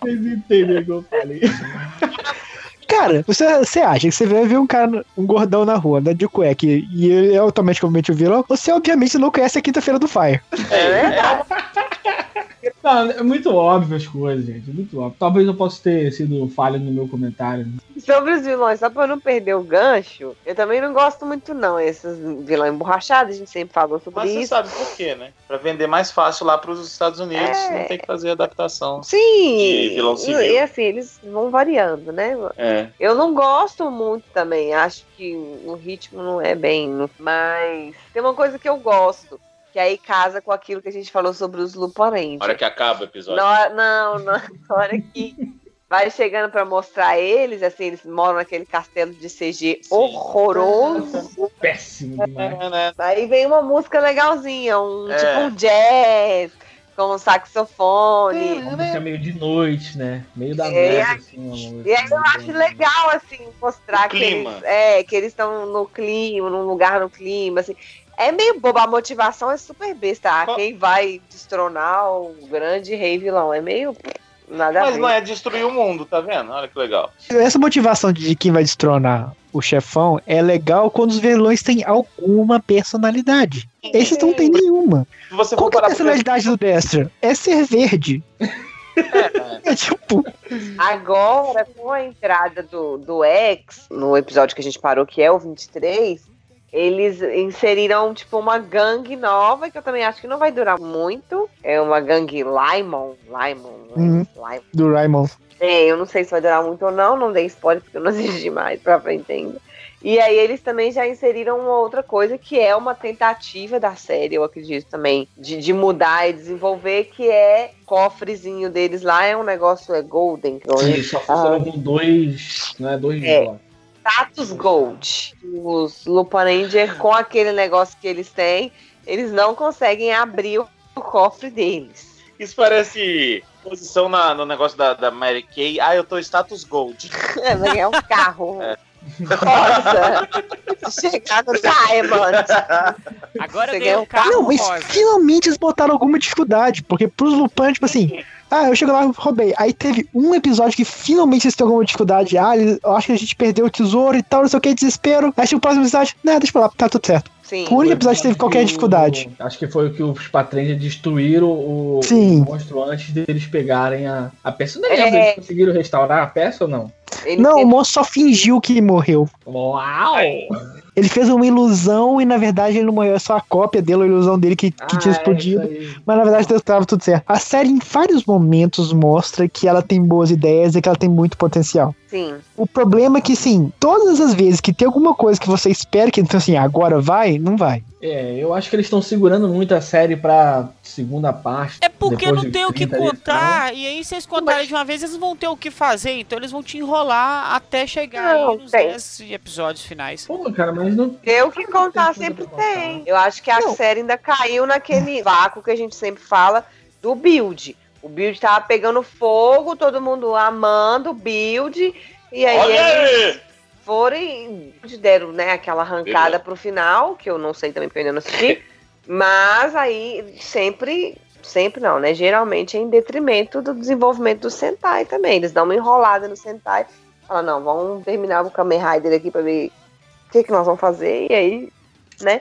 Vocês entendem o que eu falei? Cara, você, você acha que você vai ver um cara, um gordão na rua, andando de cueca, e, e ele é automaticamente o vilão? Você, obviamente, não conhece a quinta-feira do Fire. É, é Não, é muito óbvio as coisas, gente. é Muito óbvio. Talvez eu possa ter sido falho no meu comentário. né? Sobre os vilões, só pra eu não perder o gancho, eu também não gosto muito, não. Esses vilões emborrachados, a gente sempre falou sobre Mas você isso. sabe por quê, né? Pra vender mais fácil lá pros Estados Unidos, É. não tem que fazer adaptação. Sim, de vilão civil. e assim, eles vão variando, né? É. Eu não gosto muito também, acho que o ritmo não é bem, mas tem uma coisa que eu gosto, que aí casa com aquilo que a gente falou sobre os Luporentes. Na hora que acaba o episódio. Na não, não, na hora que vai chegando pra mostrar eles, assim, eles moram naquele castelo de CG horroroso. Péssimo demais. É, né? Aí vem uma música legalzinha, um É. tipo um jazz com um saxofone. Uma música meio de noite, né? Meio da É, noite, assim. E aí eu acho legal, assim, mostrar O que clima. eles, é, que eles estão no clima, num lugar no clima, assim. É meio boba, a motivação é super besta. Ah, Qual- quem vai destronar o grande rei vilão? É meio nada Mas não é destruir o mundo, tá vendo? Olha que legal. Essa motivação de quem vai destronar o chefão é legal quando os vilões têm alguma personalidade. Esses não tem nenhuma. Qual é a personalidade do Dexter? É ser verde. É tipo, Agora, com a entrada do, do X, no episódio que a gente parou, que é o 23, eles inseriram, tipo, uma gangue nova, que eu também acho que não vai durar muito. É uma gangue Limon. Limon. Uhum. Limon. do Raimon. É, eu não sei se vai durar muito ou não, não dei spoiler porque eu não assisti mais pra frente ainda. E aí eles também já inseriram uma outra coisa que é uma tentativa da série, eu acredito também, de, de mudar e desenvolver, que é o cofrezinho deles lá, é um negócio, é Golden. Sim, só funciona com dois. Não é dois É. blocos. Status Gold. Os Lupin Ranger, com aquele negócio que eles têm, eles não conseguem abrir o, cofre deles. Isso parece posição na- no negócio da, da Mary Kay. Ah, eu tô status gold. É, é um carro rosa. Chegar no Diamond. Agora Você eu ganhei ganhou um carro Não, mas rosa. finalmente eles botaram alguma dificuldade. Porque pros Lupin, tipo assim, ah, eu chego lá e roubei. Aí teve um episódio que finalmente eles têm alguma dificuldade. Ah, eu acho que a gente perdeu o tesouro e tal, não sei o que, desespero. Aí chega o próximo episódio, não, deixa pra lá, tá tudo certo. Sim. O único episódio que teve qualquer que o- dificuldade. Acho que foi o que os Patrões destruíram o, o monstro antes deles pegarem a, a peça. Não É. lembro, eles conseguiram restaurar a peça ou não? Ele Não, o teve- monstro só fingiu que morreu. Uau! Ele fez uma ilusão e na verdade ele não morreu, é só a cópia dele, a ilusão dele que, que Ah, tinha é explodido. aí. Mas na verdade estava tudo certo. A série em vários momentos mostra que ela tem boas ideias e que ela tem muito potencial. Sim. O problema é que, sim, todas as vezes que tem alguma coisa que você espera que, então, assim, agora vai, não vai. É, eu acho que eles estão segurando muito a série pra segunda parte. É porque não tem o que 30 ali, contar. E aí, se eles contarem de uma vez, eles vão ter o que fazer. Então, eles vão te enrolar até chegar Não, nos tem. 10 episódios finais. Pô, cara, mas não. Ter o que contar Tem sempre pra contar. tem. Eu acho que a Não. série ainda caiu naquele vácuo que a gente sempre fala do build. O build tava pegando fogo, todo mundo amando o build. E aí Olha eles aí! Foram e deram né, aquela arrancada Beleza. pro final, que eu não sei também porque eu ainda não assisti. Mas aí sempre, sempre não, né? Geralmente é em detrimento do desenvolvimento do Sentai também. Eles dão uma enrolada no Sentai. Falam, não, vamos terminar o Kamen Rider aqui pra ver o que, que nós vamos fazer. E aí, né?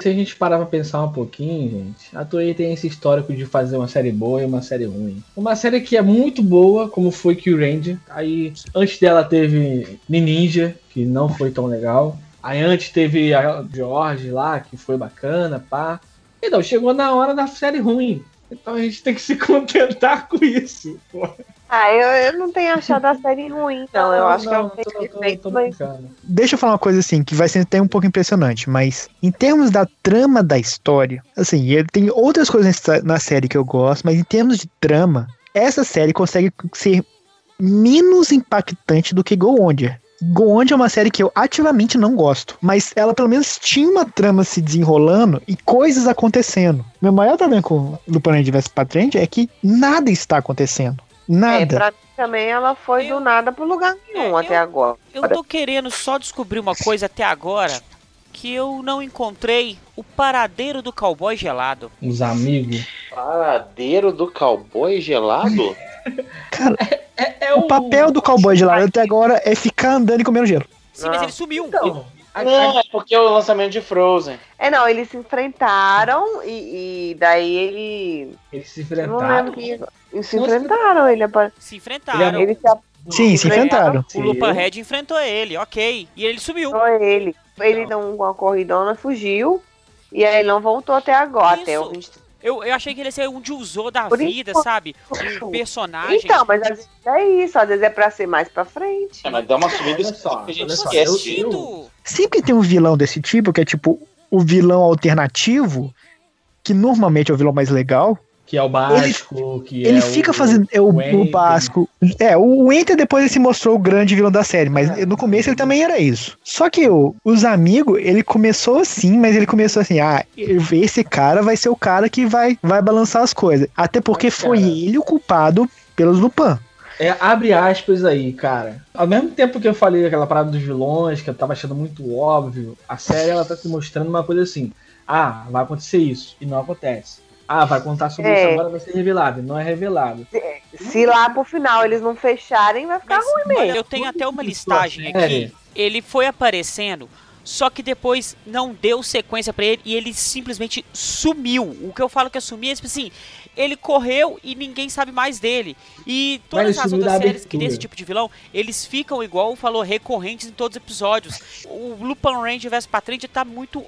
Se a gente parar pra pensar um pouquinho, gente, a Toei tem esse histórico de fazer uma série boa e uma série ruim. Uma série que é muito boa, como foi Ranger. Aí, antes dela teve Ninja, que não foi tão legal. Aí antes teve a George lá, que foi bacana, pá. Então, chegou na hora da série ruim. Então a gente tem que se contentar com isso. pô. Ah, eu, eu não tenho achado a série ruim, não. Eu acho que não, tem tô- tô- defeito, mas. Deixa eu falar uma coisa assim, que vai ser até um pouco impressionante, mas em termos da trama da história, assim, ele tem outras coisas na série que eu gosto, mas em termos de trama, essa série consegue ser menos impactante do que Go Wonder. Go Wonder é uma série que eu ativamente não gosto, mas ela pelo menos tinha uma trama se desenrolando e coisas acontecendo. Meu maior problema com Lupin Ranger vs Patrand é que nada está acontecendo. é, Nada. pra mim também ela foi do nada pro lugar nenhum É, até eu- agora. Eu tô querendo só descobrir uma coisa até agora que eu não encontrei o paradeiro do cowboy gelado. Os amigos. Paradeiro do cowboy gelado? Cara, É, é o papel do cowboy de lá até agora é ficar andando e comendo gelo. Sim, mas Ah. ele sumiu. Então, Não, é porque é o lançamento de Frozen. É, não, eles se enfrentaram e, e daí ele. Eles se Eu não lembro enfrentaram. que. Eles se enfrentaram, ele apare... Se enfrentaram. ele se Sim, se enfrentaram. O Lupin Red enfrentou ele, ok. E ele sumiu. apoiou ele. Ele deu uma corridona, fugiu. E aí ele não voltou até agora, Isso. até o 23. Eu, eu achei que ele ia ser um de usou da Por vida, enquanto. sabe? Um personagem. Então, mas às vezes é isso, às vezes é pra ser mais pra frente. É, mas dá uma subida só, que a gente só, esquece. eu- Sentido. Sempre tem um vilão desse tipo, que é tipo o vilão alternativo, que normalmente é o vilão mais legal. Que é o básico, que ele é fica o- fazendo. É o, o o básico. É, o Enter depois ele se mostrou o grande vilão da série, mas no começo ele também era isso. Só que o, os amigos, ele começou assim, mas ele começou assim: ah, esse cara vai ser o cara que vai, vai balançar as coisas. Até porque Mas, foi cara- ele o culpado pelos Lupin. É, abre aspas aí, cara. Ao mesmo tempo que eu falei aquela parada dos vilões, que eu tava achando muito óbvio, a série ela tá se mostrando uma coisa assim. Ah, vai acontecer isso. E não acontece. Ah, vai contar sobre É. isso agora, vai ser revelado. E não é revelado. Se lá pro final eles não fecharem, vai ficar Mas, ruim olha, mesmo. eu tenho até uma listagem isso, aqui. é. Ele foi aparecendo, só que depois não deu sequência pra ele e ele simplesmente sumiu. O que eu falo que é sumir é tipo assim, ele correu e ninguém sabe mais dele. E todas as outras séries que desse tipo de vilão, eles ficam igual falou recorrentes em todos os episódios. O Lupin Ranger vs Patrinja tá muito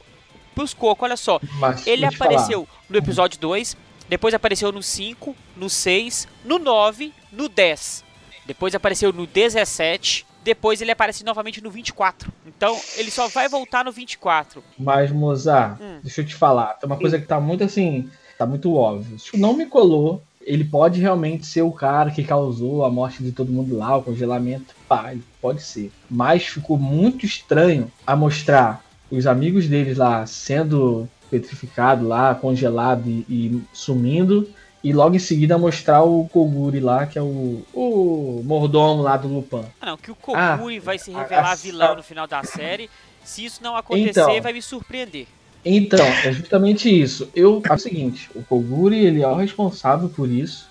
pros cocos, olha só. Mas, Ele falar. apareceu no episódio 2, depois apareceu no 5, no 6, no 9, no 10. Depois apareceu no 17, depois ele aparece novamente no 24. Então, ele só vai voltar no 24. Mas, Mozart, Hum. deixa eu te falar. Tem uma coisa que tá muito assim. Tá muito óbvio. Isso Não me colou. Ele pode realmente ser o cara que causou a morte de todo mundo lá, o congelamento. Pá, ele pode ser. Mas ficou muito estranho a mostrar os amigos deles lá sendo petrificado lá, congelado e, e sumindo. E logo em seguida mostrar o Koguri lá, que é o, o mordomo lá do Lupin. Ah, não, que o Koguri vai se a- revelar a- vilão no final da série. Se isso não acontecer, Então. vai me surpreender. Então, é justamente isso. Eu é o seguinte, o Koguri ele é o responsável por isso.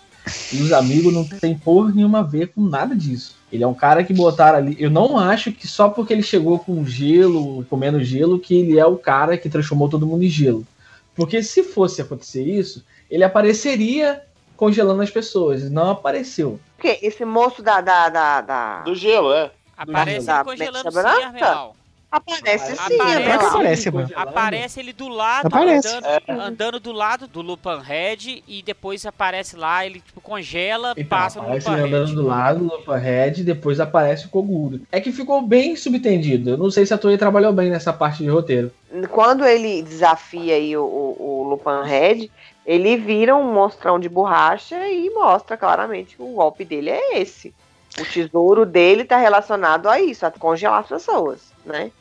E os amigos não tem porra nenhuma a ver com nada disso. Ele é um cara que botaram ali. Eu não acho que só porque ele chegou com gelo, comendo gelo, que ele é o cara que transformou todo mundo em gelo. Porque se fosse acontecer isso, ele apareceria congelando as pessoas. E não apareceu. Porque esse moço da. da, da, da- Do gelo, é. Aparece congelando sim, Branca? Armenal. Aparece sim, Aparece. lá. Aparece, mano. Aparece ele do lado, Aparece. andando, andando do lado do Lupin Red e depois aparece lá, ele tipo, congela, Então, passa no aparece Lupin ele andando Red. do lado, Lupa Red, e depois aparece o Koguri. É que ficou bem subtendido. Eu não sei se a Toei trabalhou bem nessa parte de roteiro. Quando ele desafia aí o, o, o Lupin Red, ele vira um monstrão de borracha e mostra claramente que o golpe dele é esse. O tesouro dele tá relacionado a isso, a congelar as pessoas, né?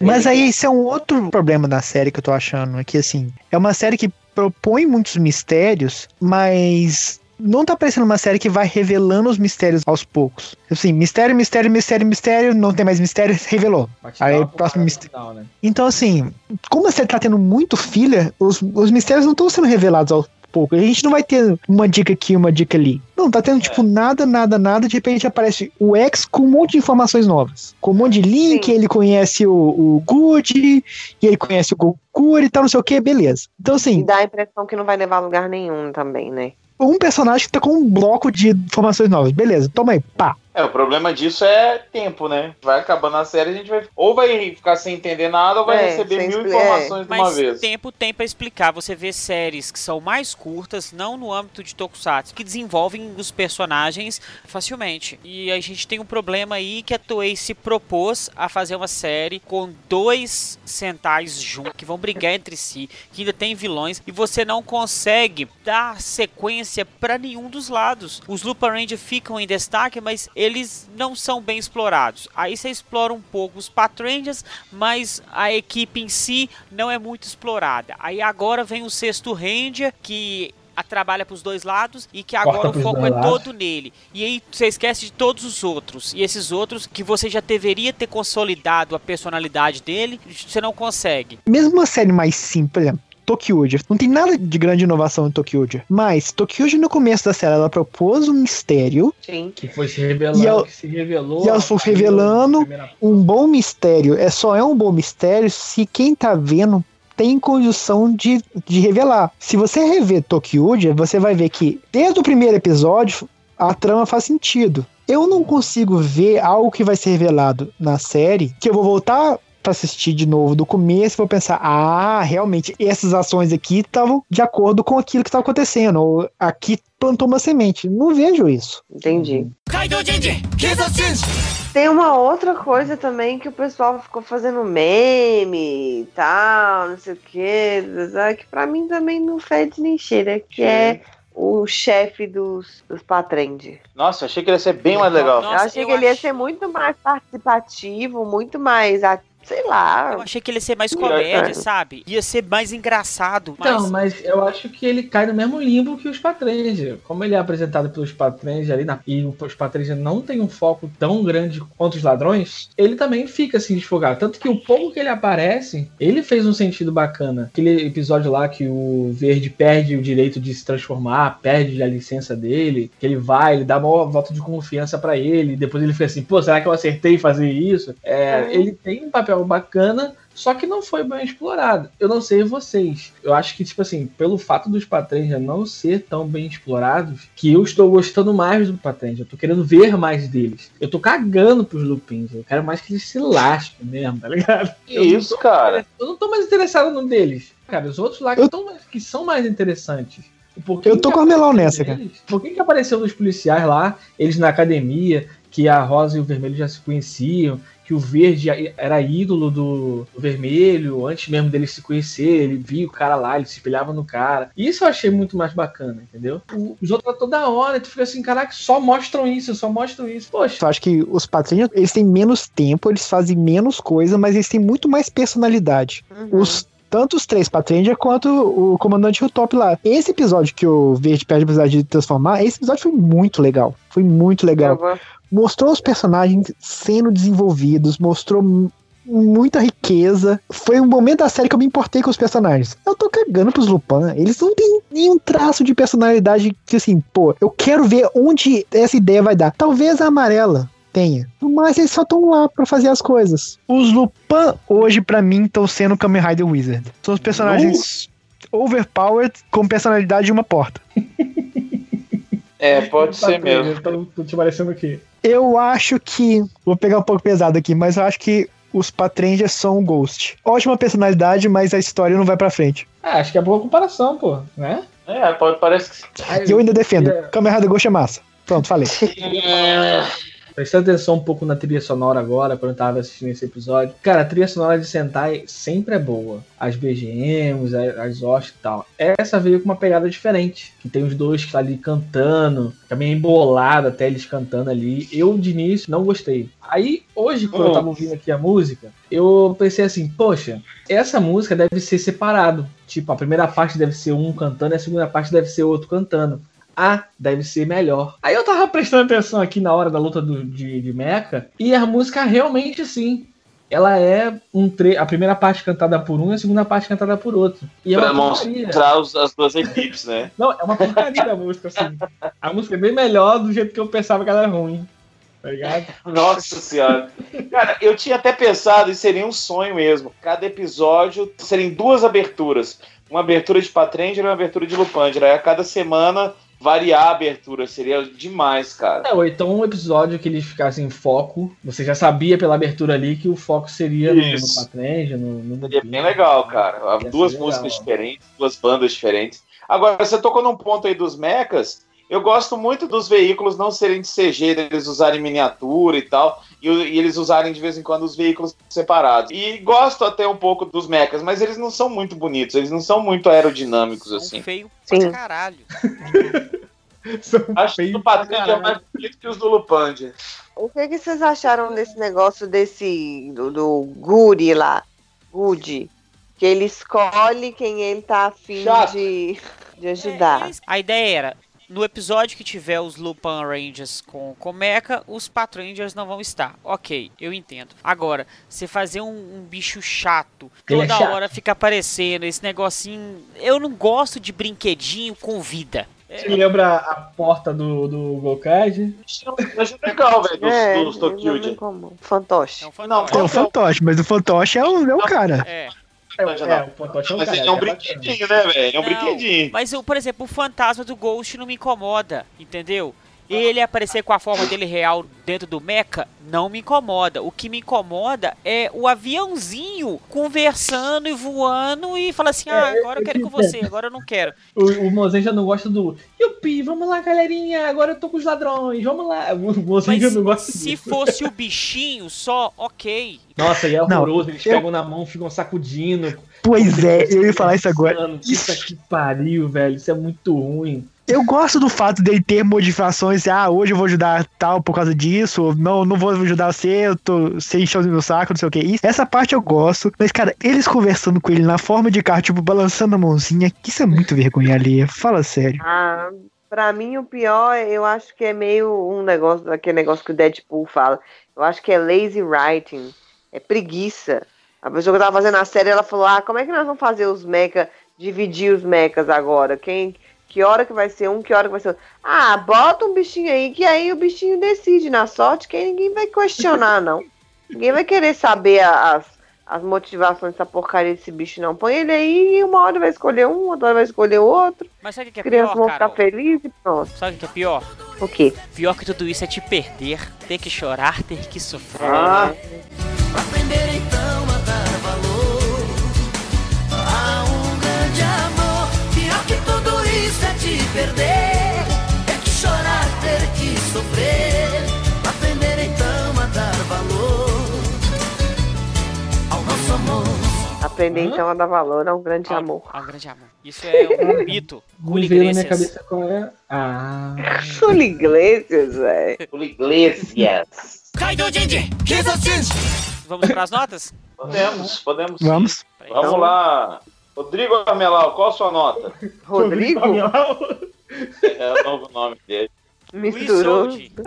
Mas aí esse é um outro problema da série que eu tô achando, é que assim, é uma série que propõe muitos mistérios, mas não tá parecendo uma série que vai revelando os mistérios aos poucos. Assim, mistério, mistério, mistério, mistério, não tem mais mistério, revelou. Aí, uma próximo mistério. final, né? Então, assim, como a série tá tendo muito filler, os, os mistérios não estão sendo revelados aos poucos. A gente não vai ter uma dica aqui, uma dica ali. Não, tá tendo, tipo, nada, nada, nada. De repente aparece o X com um monte de informações novas. Com um monte de link, Sim. ele conhece o, o Good, e ele conhece o Gokuri e tal, não sei o que, beleza. Então, E assim, dá a impressão que não vai levar a lugar nenhum também, né? um personagem que tá com um bloco de informações novas. Beleza, toma aí, pá. É, o problema disso é tempo, né? Vai acabando a série, a gente vai. Ou vai ficar sem entender nada, ou vai É, receber mil informações de uma Mas vez. tempo tem pra explicar. Você vê séries que são mais curtas, não no âmbito de Tokusatsu, que desenvolvem os personagens facilmente. E a gente tem um problema aí que a Toei se propôs a fazer uma série com dois Sentais juntos, que vão brigar entre si, que ainda tem vilões, e você não consegue dar sequência pra nenhum dos lados. Os Lupin Ranger ficam em destaque, mas eles não são bem explorados. Aí você explora um pouco os Patrangers, mas a equipe em si não é muito explorada. Aí agora vem o sexto Ranger, que a trabalha para os dois lados e que agora o pros foco é todo nele. E aí você esquece de todos os outros. E esses outros que você já deveria ter consolidado a personalidade dele, você não consegue. mesmo uma série mais simples, Tokyuja. Não tem nada de grande inovação em Tokyuja. Mas Tokyuja no começo da série ela propôs um mistério Sim. Que foi se revelando, E ela- que se revelou. e ela foi revelando um bom mistério. É só é um bom mistério se quem tá vendo tem condição de, de revelar. Se você rever Tokyuja, você vai ver que desde o primeiro episódio a trama faz sentido. Eu não consigo ver algo que vai ser revelado na série que eu vou voltar para assistir de novo do começo e vou pensar: ah, realmente essas ações aqui estavam de acordo com aquilo que estava acontecendo, ou aqui plantou uma semente. Não vejo isso. Entendi. Tem uma outra coisa também que o pessoal ficou fazendo meme e tal, não sei o é que que para mim também não fede nem cheira, que é o chefe dos, dos patrende. Nossa, achei que ele ia ser bem mais legal. Nossa, eu achei eu que ele ia ser muito mais participativo, muito mais ativo sei lá. Eu achei que ele ia ser mais É. comédia, sabe? Ia ser mais engraçado. Então, mais- mas eu acho que ele cai no mesmo limbo que os Patrenja. Como ele é apresentado pelos Patrenja ali, na, e os Patrenja não tem um foco tão grande quanto os ladrões, ele também fica assim desfogado. Tanto que o pouco que ele aparece, ele fez um sentido bacana. Aquele episódio lá que o Verde perde o direito de se transformar, perde a licença dele, que ele vai, ele dá uma volta de confiança pra ele, e depois ele fica assim, pô, será que eu acertei em fazer isso? É, Uhum. Ele tem um papel bacana, só que não foi bem explorado. Eu não sei vocês. Eu acho que, tipo assim, pelo fato dos Patrenja não ser tão bem explorados, que eu estou gostando mais do Patrenja. Eu tô querendo ver mais deles. Eu tô cagando pros Lupins. Eu quero mais que eles se lasquem mesmo, tá ligado? Que isso, cara? Eu não tô mais interessado no deles. Cara, os outros lá que, Eu- tão mais- que são mais interessantes. Eu tô com a Melão nessa, neles? Por que, que apareceu nos policiais lá, eles na academia, que a Rosa e o Vermelho já se conheciam, que o Verde era ídolo do, do Vermelho, antes mesmo dele se conhecer, ele via o cara lá, ele se espelhava no cara. Isso eu achei muito mais bacana, entendeu? O- Os outros toda hora, tu fica assim, caraca, só mostram isso, só mostram isso. Poxa, Eu acho que os Patrinhos, eles têm menos tempo, eles fazem menos coisa, mas eles têm muito mais personalidade. Uhum. Os tanto os três Patrendia quanto o comandante Hilltop lá. Esse episódio que o Verde perde a oportunidade de transformar, esse episódio foi muito legal. Foi muito legal. Gosto- Mostrou os personagens sendo desenvolvidos, mostrou mu- muita riqueza. Foi um momento da série que eu me importei com os personagens. Eu tô cagando pros Lupin. Eles não têm nenhum traço de personalidade que, assim, pô, eu quero ver onde essa ideia vai dar. Talvez a amarela tenha. Mas eles só estão lá pra fazer as coisas. Os Lupin, hoje, pra mim, estão sendo Kamen Rider Wizard. São os personagens overpowered com personalidade de uma porta. É, pode ser mesmo. Tô, tô te parecendo aqui. Eu acho que. Vou pegar um pouco pesado aqui, mas eu acho que os Patrangers são o Ghost. Ótima personalidade, mas a história não vai pra frente. Ah, acho que é boa comparação, pô, né? É, pode, parece que. E eu ainda defendo. É. Kamen Rider Ghost é massa. Pronto, falei. Prestando atenção um pouco na trilha sonora agora, quando eu tava assistindo esse episódio. Cara, a trilha sonora de Sentai sempre é boa. As BGMs, as OST e tal. Essa veio com uma pegada diferente. Que tem os dois que tá ali cantando. Também embolado até eles cantando ali. Eu, de início, não gostei. Aí, hoje, quando eu Hum. tava ouvindo aqui a música, eu pensei assim, poxa, essa música deve ser separado. Tipo, a primeira parte deve ser um cantando e a segunda parte deve ser outro cantando. Ah, deve ser melhor. Aí eu tava prestando atenção aqui na hora da luta do- de, de Mecha, e a música realmente sim. Ela é um tre a primeira parte cantada por um e a segunda parte cantada por outro. E é Pra mostrar os- as duas equipes, né? Não, é uma porcaria a música, assim. A música é bem melhor do jeito que eu pensava que ela era ruim. Tá ligado? Nossa senhora. Cara, eu tinha até pensado e seria um sonho mesmo. Cada episódio serem duas aberturas. Uma abertura de Patranger e uma abertura de Lupanger. Aí a cada semana variar a abertura. Seria demais, cara. É, ou então um episódio que eles ficassem em foco. Você já sabia pela abertura ali que o foco seria no, no Isso. Patrenja, no, no Seria bem legal, cara. Ia Duas ser legal. músicas diferentes, duas bandas diferentes. Agora, você tocou num ponto aí dos mechas. Eu gosto muito dos veículos não serem de CG, deles usarem miniatura e tal, e, e eles usarem de vez em quando os veículos separados. E gosto até um pouco dos mechas, mas eles não são muito bonitos, eles não são muito aerodinâmicos São assim. feio Sim. pra caralho. Acho que o Patrick é mais bonito que os do Lupanger. O que, que vocês acharam desse negócio desse. do, do Guri lá? Good. Que ele escolhe quem ele tá afim de, de É, ajudar. eles- a ideia era, no episódio que tiver os Lupin Rangers com, com Mecha, os Patrol Rangers não vão estar. Ok, eu entendo. Agora, você fazer um, um bicho chato, Ele é toda chato. hora fica aparecendo, esse negocinho. Eu não gosto de brinquedinho com vida. Você lembra a porta do, do Gokage? Eu acho legal, velho, dos, É, dos não incomodo. Fantoche. É um Não, fantoche. É o fantoche, mas o fantoche é o, é o cara. É. É, já é, o Fantoche é um Mas ele é um é bacana. brinquedinho, né, velho? É um Não, brinquedinho. Mas, eu, por exemplo, o fantasma do Ghost não me incomoda, entendeu? Ele aparecer com a forma dele real dentro do mecha não me incomoda. O que me incomoda é o aviãozinho conversando e voando e fala assim: ah, É, agora eu é quero ir com que- você, agora eu não quero. O, o Mozen já não gosta do Yupi, vamos lá, galerinha, agora eu tô com os ladrões, vamos lá. O Mozen já não gosta se disso. fosse o bichinho só, ok. Nossa, e é Não, horroroso, eles eu- pegam na mão, ficam sacudindo. Pois é, eu ia falar isso agora. Mano, Puta que pariu, velho, isso é muito ruim. Eu gosto do fato dele ter modificações. Ah, hoje eu vou ajudar tal por causa disso. Não, não vou ajudar você. Eu tô sem encher o meu saco, não sei o que. Essa parte eu gosto. Mas, cara, eles conversando com ele na forma de carro, tipo, balançando a mãozinha. Isso é muito vergonha alheia. Fala sério. Ah, pra mim o pior, eu acho que é meio um negócio, aquele negócio que o Deadpool fala. Eu acho que é lazy writing, é preguiça. A pessoa que tava fazendo a série, ela falou: "Ah, como é que nós vamos fazer os mecha, dividir os mechas agora? Quem que hora que vai ser um, que hora que vai ser outro? Ah, bota um bichinho aí que aí o bichinho decide na sorte, que aí ninguém vai questionar não. Ninguém vai querer saber as as motivações dessa porcaria desse bicho, não. Põe ele aí e uma hora vai escolher um, outra hora vai escolher outro. Mas sabe o que é As crianças pior, vão ficar felizes e pronto. Sabe o que é pior? O quê? Pior que tudo isso é te perder, ter que chorar, ter que sofrer. Ah, Aprender então te perder. É que chorar, ter que sofrer. Aprender então a dar valor ao nosso amor. Aprender então a dar valor a um grande Ah, amor. um grande amor. Isso é um mito. Não veio na minha cabeça qual é. Ah. Iglesias, velho. Julio Iglesias. Kaido Genji. Vamos para as notas? Podemos, podemos. Vamos. Vamos lá. Rodrigo Armelau, qual a sua nota? Rodrigo É o novo nome dele. misturou. Luiz Ô,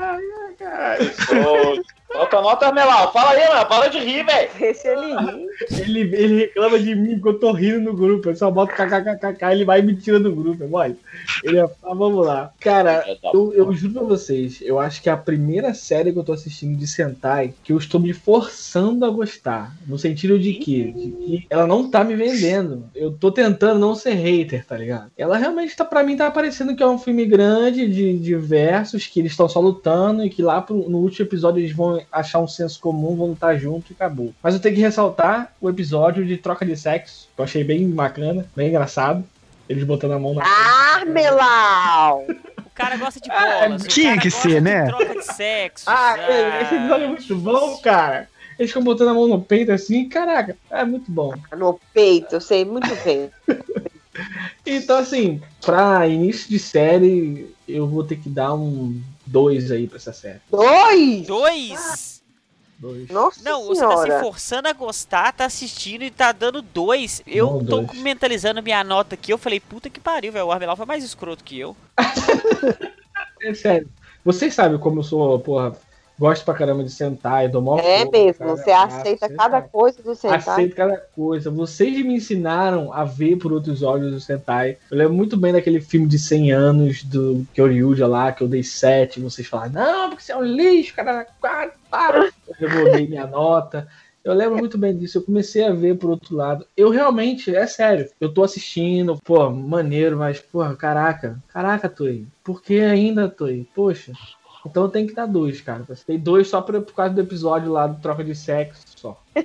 Qual a nota, Armelau? Fala aí, mano. Para de rir, velho. Deixa ele rir. Ele, ele reclama de mim porque eu tô rindo no grupo. Eu só boto kkkk ele vai me tira do grupo, é mole. Ele é, ah, vamos lá. Cara, eu, eu juro pra vocês, eu acho que é a primeira série que eu tô assistindo de Sentai que eu estou me forçando a gostar. No sentido de que, de que ela não tá me vendendo. Eu tô tentando não ser hater, tá ligado? Ela realmente tá, pra mim, tá parecendo que é um filme grande de, de versos, que eles estão só lutando e que lá pro- no último episódio eles vão achar um senso comum, vão lutar junto e acabou. Mas eu tenho que ressaltar o episódio de troca de sexo, que eu achei bem bacana, bem engraçado. Eles botando a mão na. Armelau! O cara gosta de Ah, bolas. o tinha que ser, de né? troca de sexo. Ah, é, esse episódio é muito bom, cara. Eles ficam botando a mão no peito assim, caraca, é muito bom. No peito, eu sei muito bem. Então, assim, pra início de série, eu vou ter que dar um 2 aí pra essa série. Dois! Dois! Dois. Nossa Não, você tá se forçando a gostar, tá assistindo e tá dando dois. Eu Não, tô dois. mentalizando minha nota aqui. Eu falei, puta que pariu, velho. O Arbelau foi mais escroto que eu. É sério. Vocês sabem como eu sou, porra, gosto pra caramba de sentar e dou mó É mesmo, cara. você Ah, aceita você cada coisa do Sentai. Aceito cada coisa. Vocês me ensinaram a ver por outros olhos do Sentai. Eu lembro muito bem daquele filme de 100 anos do Kyoryuja lá, que eu dei 7. Vocês falaram, não, porque você é um lixo, cara. Para, para. Eu revoltei minha nota. Eu lembro muito bem disso. Eu comecei a ver por outro lado. Eu realmente, é sério, eu tô assistindo, pô, maneiro, mas, porra, caraca, caraca, Toei. Por que ainda, Toei? Poxa. Então tenho que dar dois, cara. Eu dei dois só por, por causa do episódio lá do troca de sexo só.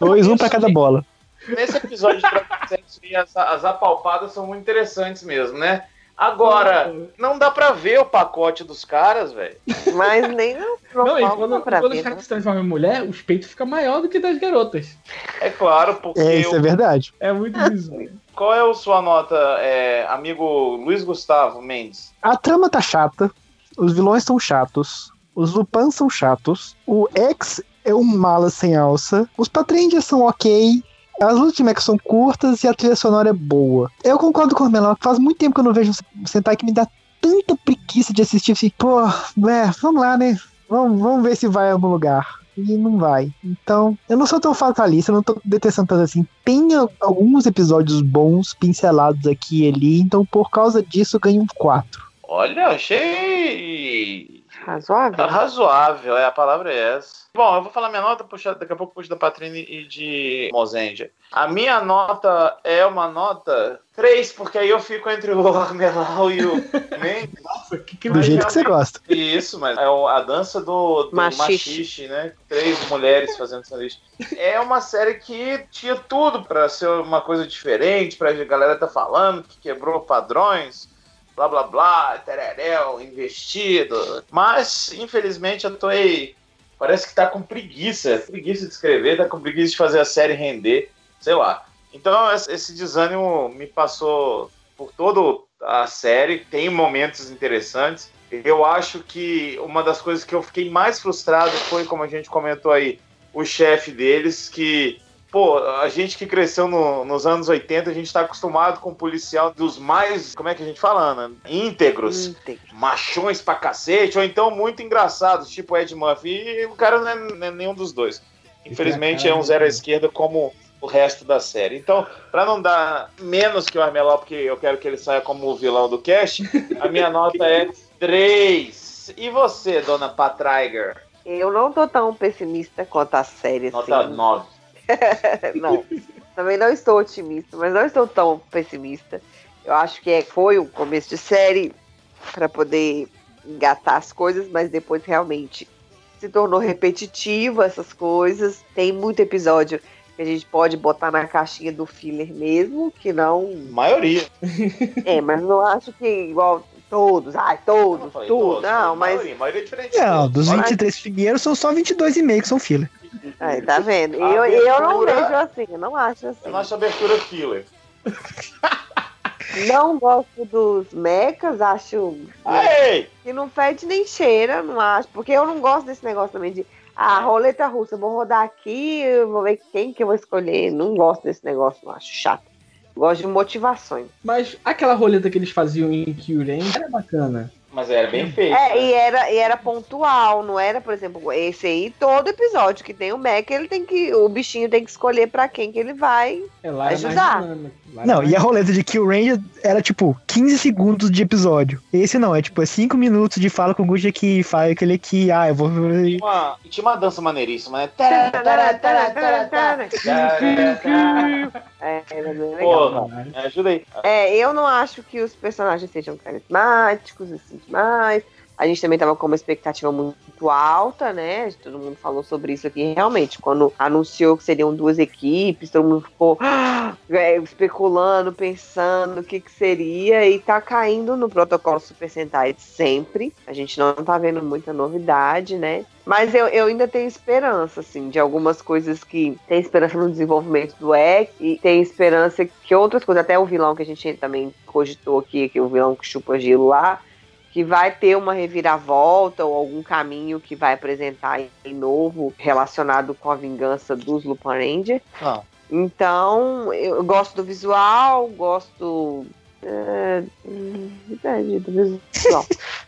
Dois, um pra cada bola. Nesse episódio de troca de sexo, as, as apalpadas são muito interessantes mesmo, né? Agora, não dá pra ver o pacote dos caras, velho. Mas nem no Não, e quando, dá pra quando ver, os caras né? se transformam em mulher, os peitos ficam maior do que das garotas. É claro, porque É, isso é eu- verdade. É muito bizarro. qual é a sua nota, é, amigo Luiz Gustavo Mendes? A trama tá chata, os vilões são chatos, os Lupans são chatos, o X é um mala sem alça, os Patrangers são ok, As lutas de mecha são curtas e a trilha sonora é boa. Eu concordo com o Melão, faz muito tempo que eu não vejo um Sentai que me dá tanta preguiça de assistir assim, pô, é, vamos lá, né? Vamos, vamos ver se vai a algum lugar. E não vai. Então, eu não sou tão fatalista, eu não tô detestando tanto assim. Tem alguns episódios bons, pincelados aqui e ali, então por causa disso eu ganho um 4. Olha, achei Razoável. razoável, é a palavra é essa. Bom, eu vou falar minha nota, puxar, daqui a pouco puxo da Patrine e de Mozendia. A minha nota é uma nota 3, porque aí eu fico entre o Armelau e o Mendes. Nossa, que, que Do jeito que você gosta. Isso, mas é a dança do, do Machixe. machixe, né? Três mulheres fazendo sanduíche. É uma série que tinha tudo pra ser uma coisa diferente, pra galera tá falando que quebrou padrões, blá blá blá, tereréu, investido. Mas, infelizmente, eu tô aí. Parece que tá com preguiça, preguiça de escrever, tá com preguiça de fazer a série render, sei lá. Então, esse desânimo me passou por toda a série, tem momentos interessantes. Eu acho que uma das coisas que eu fiquei mais frustrado foi, como a gente comentou aí, o chefe deles, que, pô, a gente que cresceu no- nos anos 80, a gente tá acostumado com o policial dos mais, como é que a gente fala, Ana? Íntegros, Íntegro. machões pra cacete, ou então muito engraçados, tipo Ed Murphy, e o cara não é, não é nenhum dos dois. Infelizmente é um zero à esquerda como o resto da série. Então, pra não dar menos que o Armelau, porque eu quero que ele saia como o vilão do cast, a minha nota é 3. E você, dona Patriger? Eu não tô tão pessimista quanto a série, assim. Nota 9. não. Também não estou otimista, mas não estou tão pessimista. Eu acho que é, foi um começo de série para poder engatar as coisas, mas depois realmente se tornou repetitivo essas coisas. Tem muito episódio que a gente pode botar na caixinha do filler mesmo, que não. Maioria. É, mas não acho que igual todos, ai, todos, tudo. todos, não, mas. Maioria, maioria é diferente. Não, dos Mas- 23 primeiros são só 22,5 que são filler. Ai, tá vendo? A Eu, eu não abertura- vejo assim, eu não acho assim. Eu não acho a abertura filler. Não gosto dos mechas, acho Ei! que não fede nem cheira, não acho. Porque eu não gosto desse negócio também de ah, roleta russa, vou rodar aqui, vou ver quem que eu vou escolher. Não gosto desse negócio, não acho chato. Gosto de motivações. Mas aquela roleta que eles faziam em Kyuren era bacana. Mas era bem feito. É, né? e era, e era pontual, não era, por exemplo, esse aí, todo episódio que tem o Mac, ele tem que. O bichinho tem que escolher pra quem que ele vai. É lá mais Ajudar. dinâmico. Lá Não, e a roleta de Kill Ranger era tipo 15 segundos de episódio. Esse não, é tipo é 5 minutos de fala com o Gucci aqui, fala aquele aqui, ah, eu vou. Tinha uma, tinha uma dança maneiríssima, né? É, legal. Pô, ajuda aí. É, eu não acho que os personagens sejam carismáticos, assim, demais. A gente também tava com uma expectativa muito alta, né? Todo mundo falou sobre isso aqui. Realmente, quando anunciou que seriam duas equipes, todo mundo ficou é, especulando, pensando o que, que seria. E tá caindo no protocolo Super Sentai sempre. A gente não tá vendo muita novidade, né? Mas eu, eu ainda tenho esperança, assim, de algumas coisas que tem esperança no desenvolvimento do EC e tem esperança que outras coisas, até o vilão que a gente também cogitou aqui, que o vilão que chupa gelo lá, que vai ter uma reviravolta ou algum caminho que vai apresentar em novo relacionado com a vingança dos Lupin Ranger. Não. Então, eu gosto do visual, gosto. É, hum, é, do visual.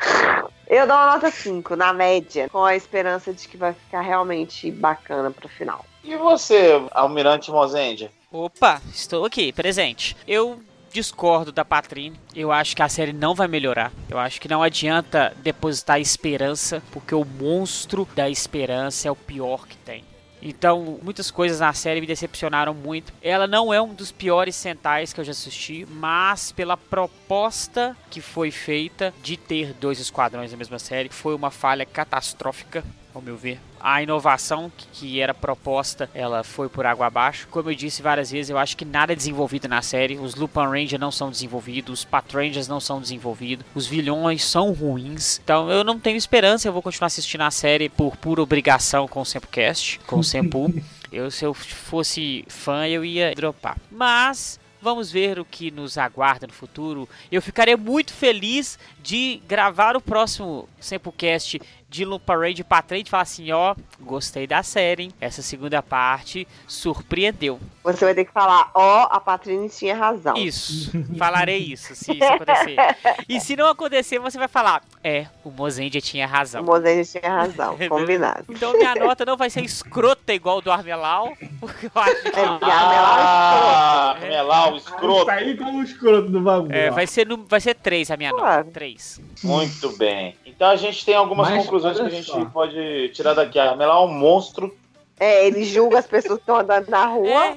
eu dou uma nota 5, na média, com a esperança de que vai ficar realmente bacana pro final. E você, Almirante Mozendia? Opa, estou aqui, presente. Eu discordo da Patrine. Eu acho que a série não vai melhorar. Eu acho que não adianta depositar esperança, porque o monstro da esperança é o pior que tem. Então, muitas coisas na série me decepcionaram muito. Ela não é um dos piores Sentais que eu já assisti, mas pela proposta que foi feita de ter dois esquadrões na mesma série, foi uma falha catastrófica, ao meu ver. A inovação que, que era proposta, ela foi por água abaixo. Como eu disse várias vezes, eu acho que nada é desenvolvido na série. Os Lupin Ranger não são desenvolvidos, os Patrangers não são desenvolvidos, os vilões são ruins. Então eu não tenho esperança, eu vou continuar assistindo a série por pura obrigação com o Sempocast, com o Sempu. eu, se eu fosse fã, eu ia dropar. Mas Vamos ver o que nos aguarda no futuro. Eu ficaria muito feliz de gravar o próximo Sempocast de Parade pra trás e falar assim, ó, gostei da série, hein? Essa segunda parte surpreendeu. Você vai ter que falar, ó, a Patrine tinha razão. Isso, falarei isso, se isso acontecer. E se não acontecer, você vai falar, é, o Mozendia tinha O razão. Mozende tinha razão, combinado. Então minha nota não vai ser escrota igual do Armelau, porque eu acho que... É, porque a Melau Ah, Melau, escroto. Saí como o escroto do bagulho. É, vai ser, no, vai ser 3 a minha Claro. nota. 3. Muito bem. Então a gente tem algumas Mas, conclusões que a gente só. pode tirar daqui. A Melau é um monstro. É, ele julga as pessoas que estão andando na rua.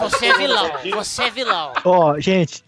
Você é vilão, você é vilão. Ó, gente,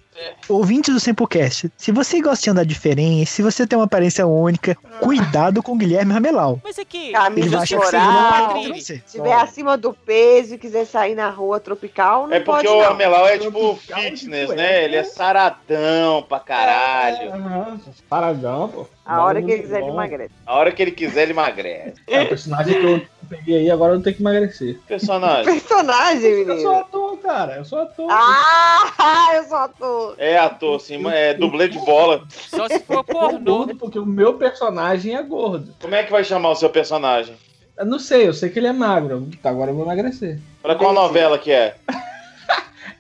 ouvintes do Simplecast, se você gosta de andar diferente, se você tem uma aparência única, cuidado com o Guilherme Ramelau. Mas é que... Ele Camisa é floral. Se estiver acima do peso e quiser sair na rua tropical, não É porque pode o não. Armelau é tipo fitness, né? Ele é saradão pra caralho. Aham, paradão, pô. A hora que ele quiser, ele emagrece. A hora que ele quiser, ele emagrece. É o personagem que eu peguei aí, agora eu tenho que emagrecer. Personagem. Personagem, Eu sou menino. ator, cara. Eu sou ator. Ah, eu sou ator. É ator, sim, é dublê de bola. Só se for pornô. gordo porque o meu personagem é gordo. Como é que vai chamar o seu personagem? Eu não sei, eu sei que ele é magro. Agora eu vou emagrecer. Pra qual novela que é?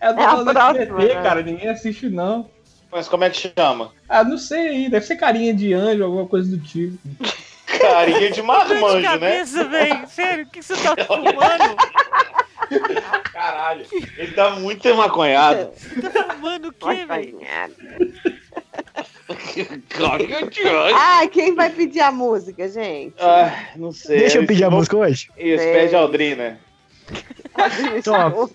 É a É a novela da próxima, SBT, né? cara. Ninguém assiste, não. Mas como é que chama? Ah, não sei. Deve ser carinha de anjo, alguma coisa do tipo. Carinha de de marmanjo, né? cabeça, velho. Sério, o que você tá fumando? Caralho. Ele tá muito emaconhado. Tá fumando o quê, velho? ganhar. Carinha de anjo. Ah, quem vai pedir a música, gente? Ah, não sei. Deixa eu pedir a música hoje. Isso, pede Aldrina. Toma.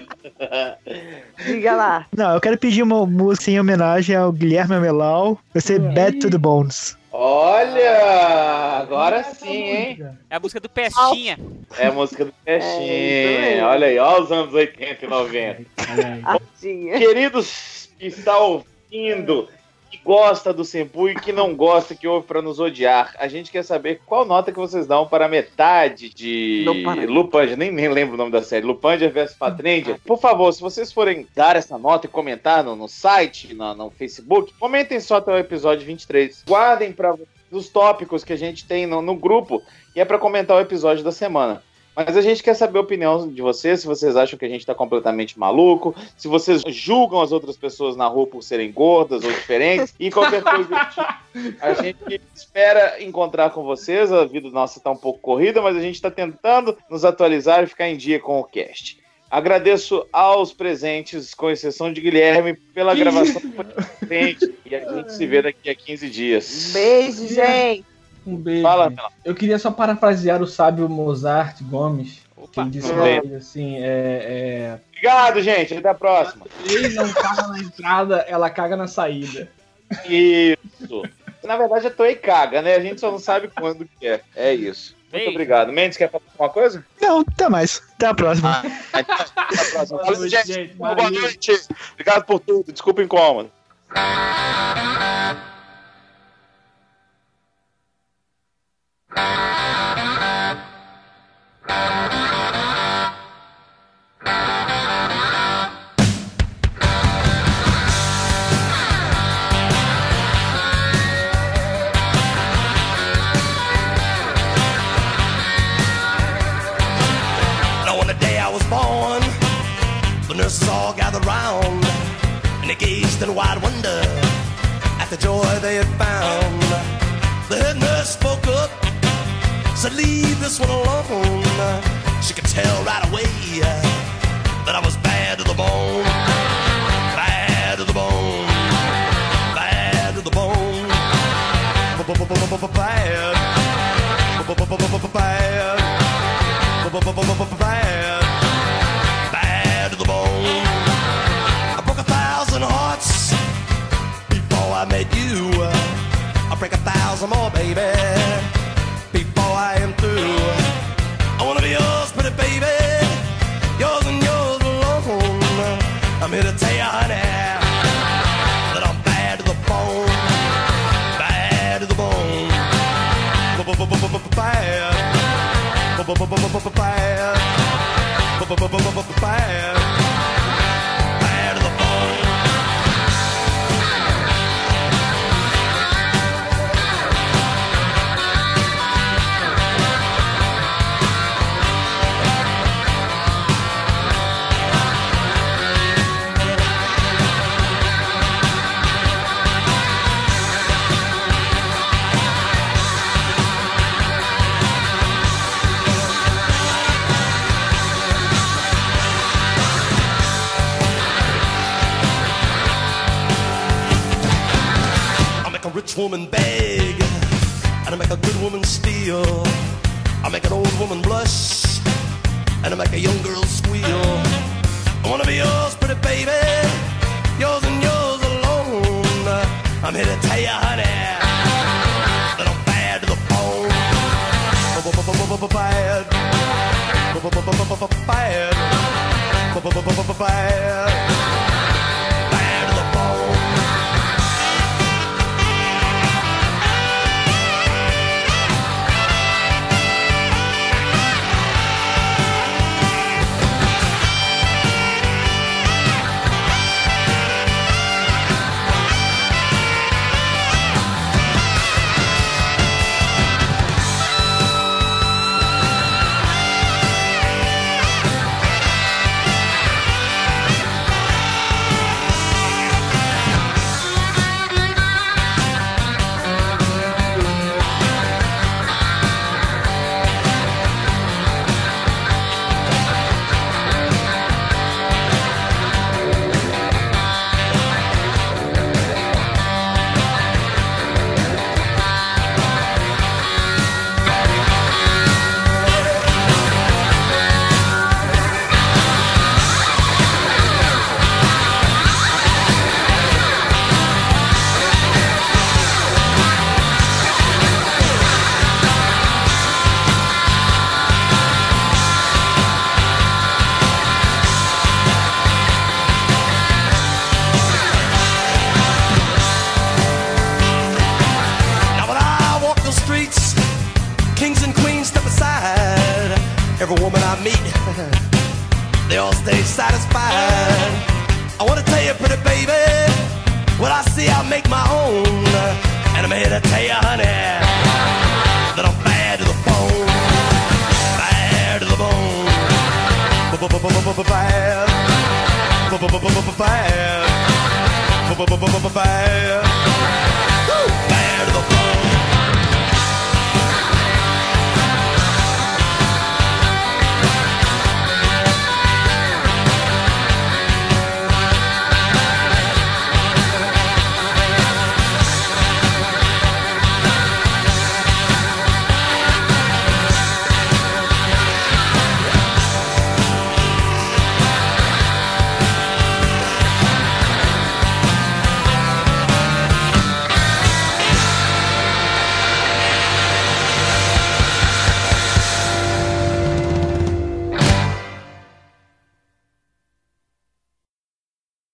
Diga lá. Não, eu quero pedir uma música em homenagem ao Guilherme Ramelau. Vai ser Bad to the Bones. Olha! Agora sim, hein? É a música do Pestinha. É a música do É, Pestinha. mesmo. Olha aí, olha os anos 80 e 90. Artinha. Queridos que está ouvindo, que gosta do Sempu e que não gosta, que ouve para nos odiar, a gente quer saber qual nota que vocês dão para metade de. Lupanger, nem, nem lembro o nome da série, Lupanger vs Patranger. Por favor, se vocês forem dar essa nota e comentar no, no site, no, no Facebook, comentem só até o episódio 23. Guardem para os tópicos que a gente tem no, no grupo e é para comentar o episódio da semana. Mas a gente quer saber a opinião de vocês, se vocês acham que a gente tá completamente maluco, se vocês julgam as outras pessoas na rua por serem gordas ou diferentes, e qualquer coisa do tipo. A gente espera encontrar com vocês, a vida nossa tá um pouco corrida, mas a gente tá tentando nos atualizar e ficar em dia com o cast. Agradeço aos presentes, com exceção de Guilherme, pela gravação presente. E a gente se vê daqui a 15 dias. Beijo, gente. Um beijo. Fala. Eu queria só parafrasear o sábio Mozart Gomes. Que Opa. ele disse uma assim, é, Obrigado, gente. Até a próxima. é... Lei não caga na entrada, ela caga na saída. Isso. Na verdade, a Toei caga, né? A gente só não sabe quando que é. É isso. Muito obrigado. Mendes, quer falar alguma coisa? Não, até mais. Até a próxima. Até a próxima. Boa noite, gente. gente. Boa noite. Obrigado por tudo. Desculpa o incômodo. Thank you. Said, "Leave this one alone." She could tell right away that I was bad to the bone, bad to the bone, bad to the bone, bad, bad, bad, woman bad.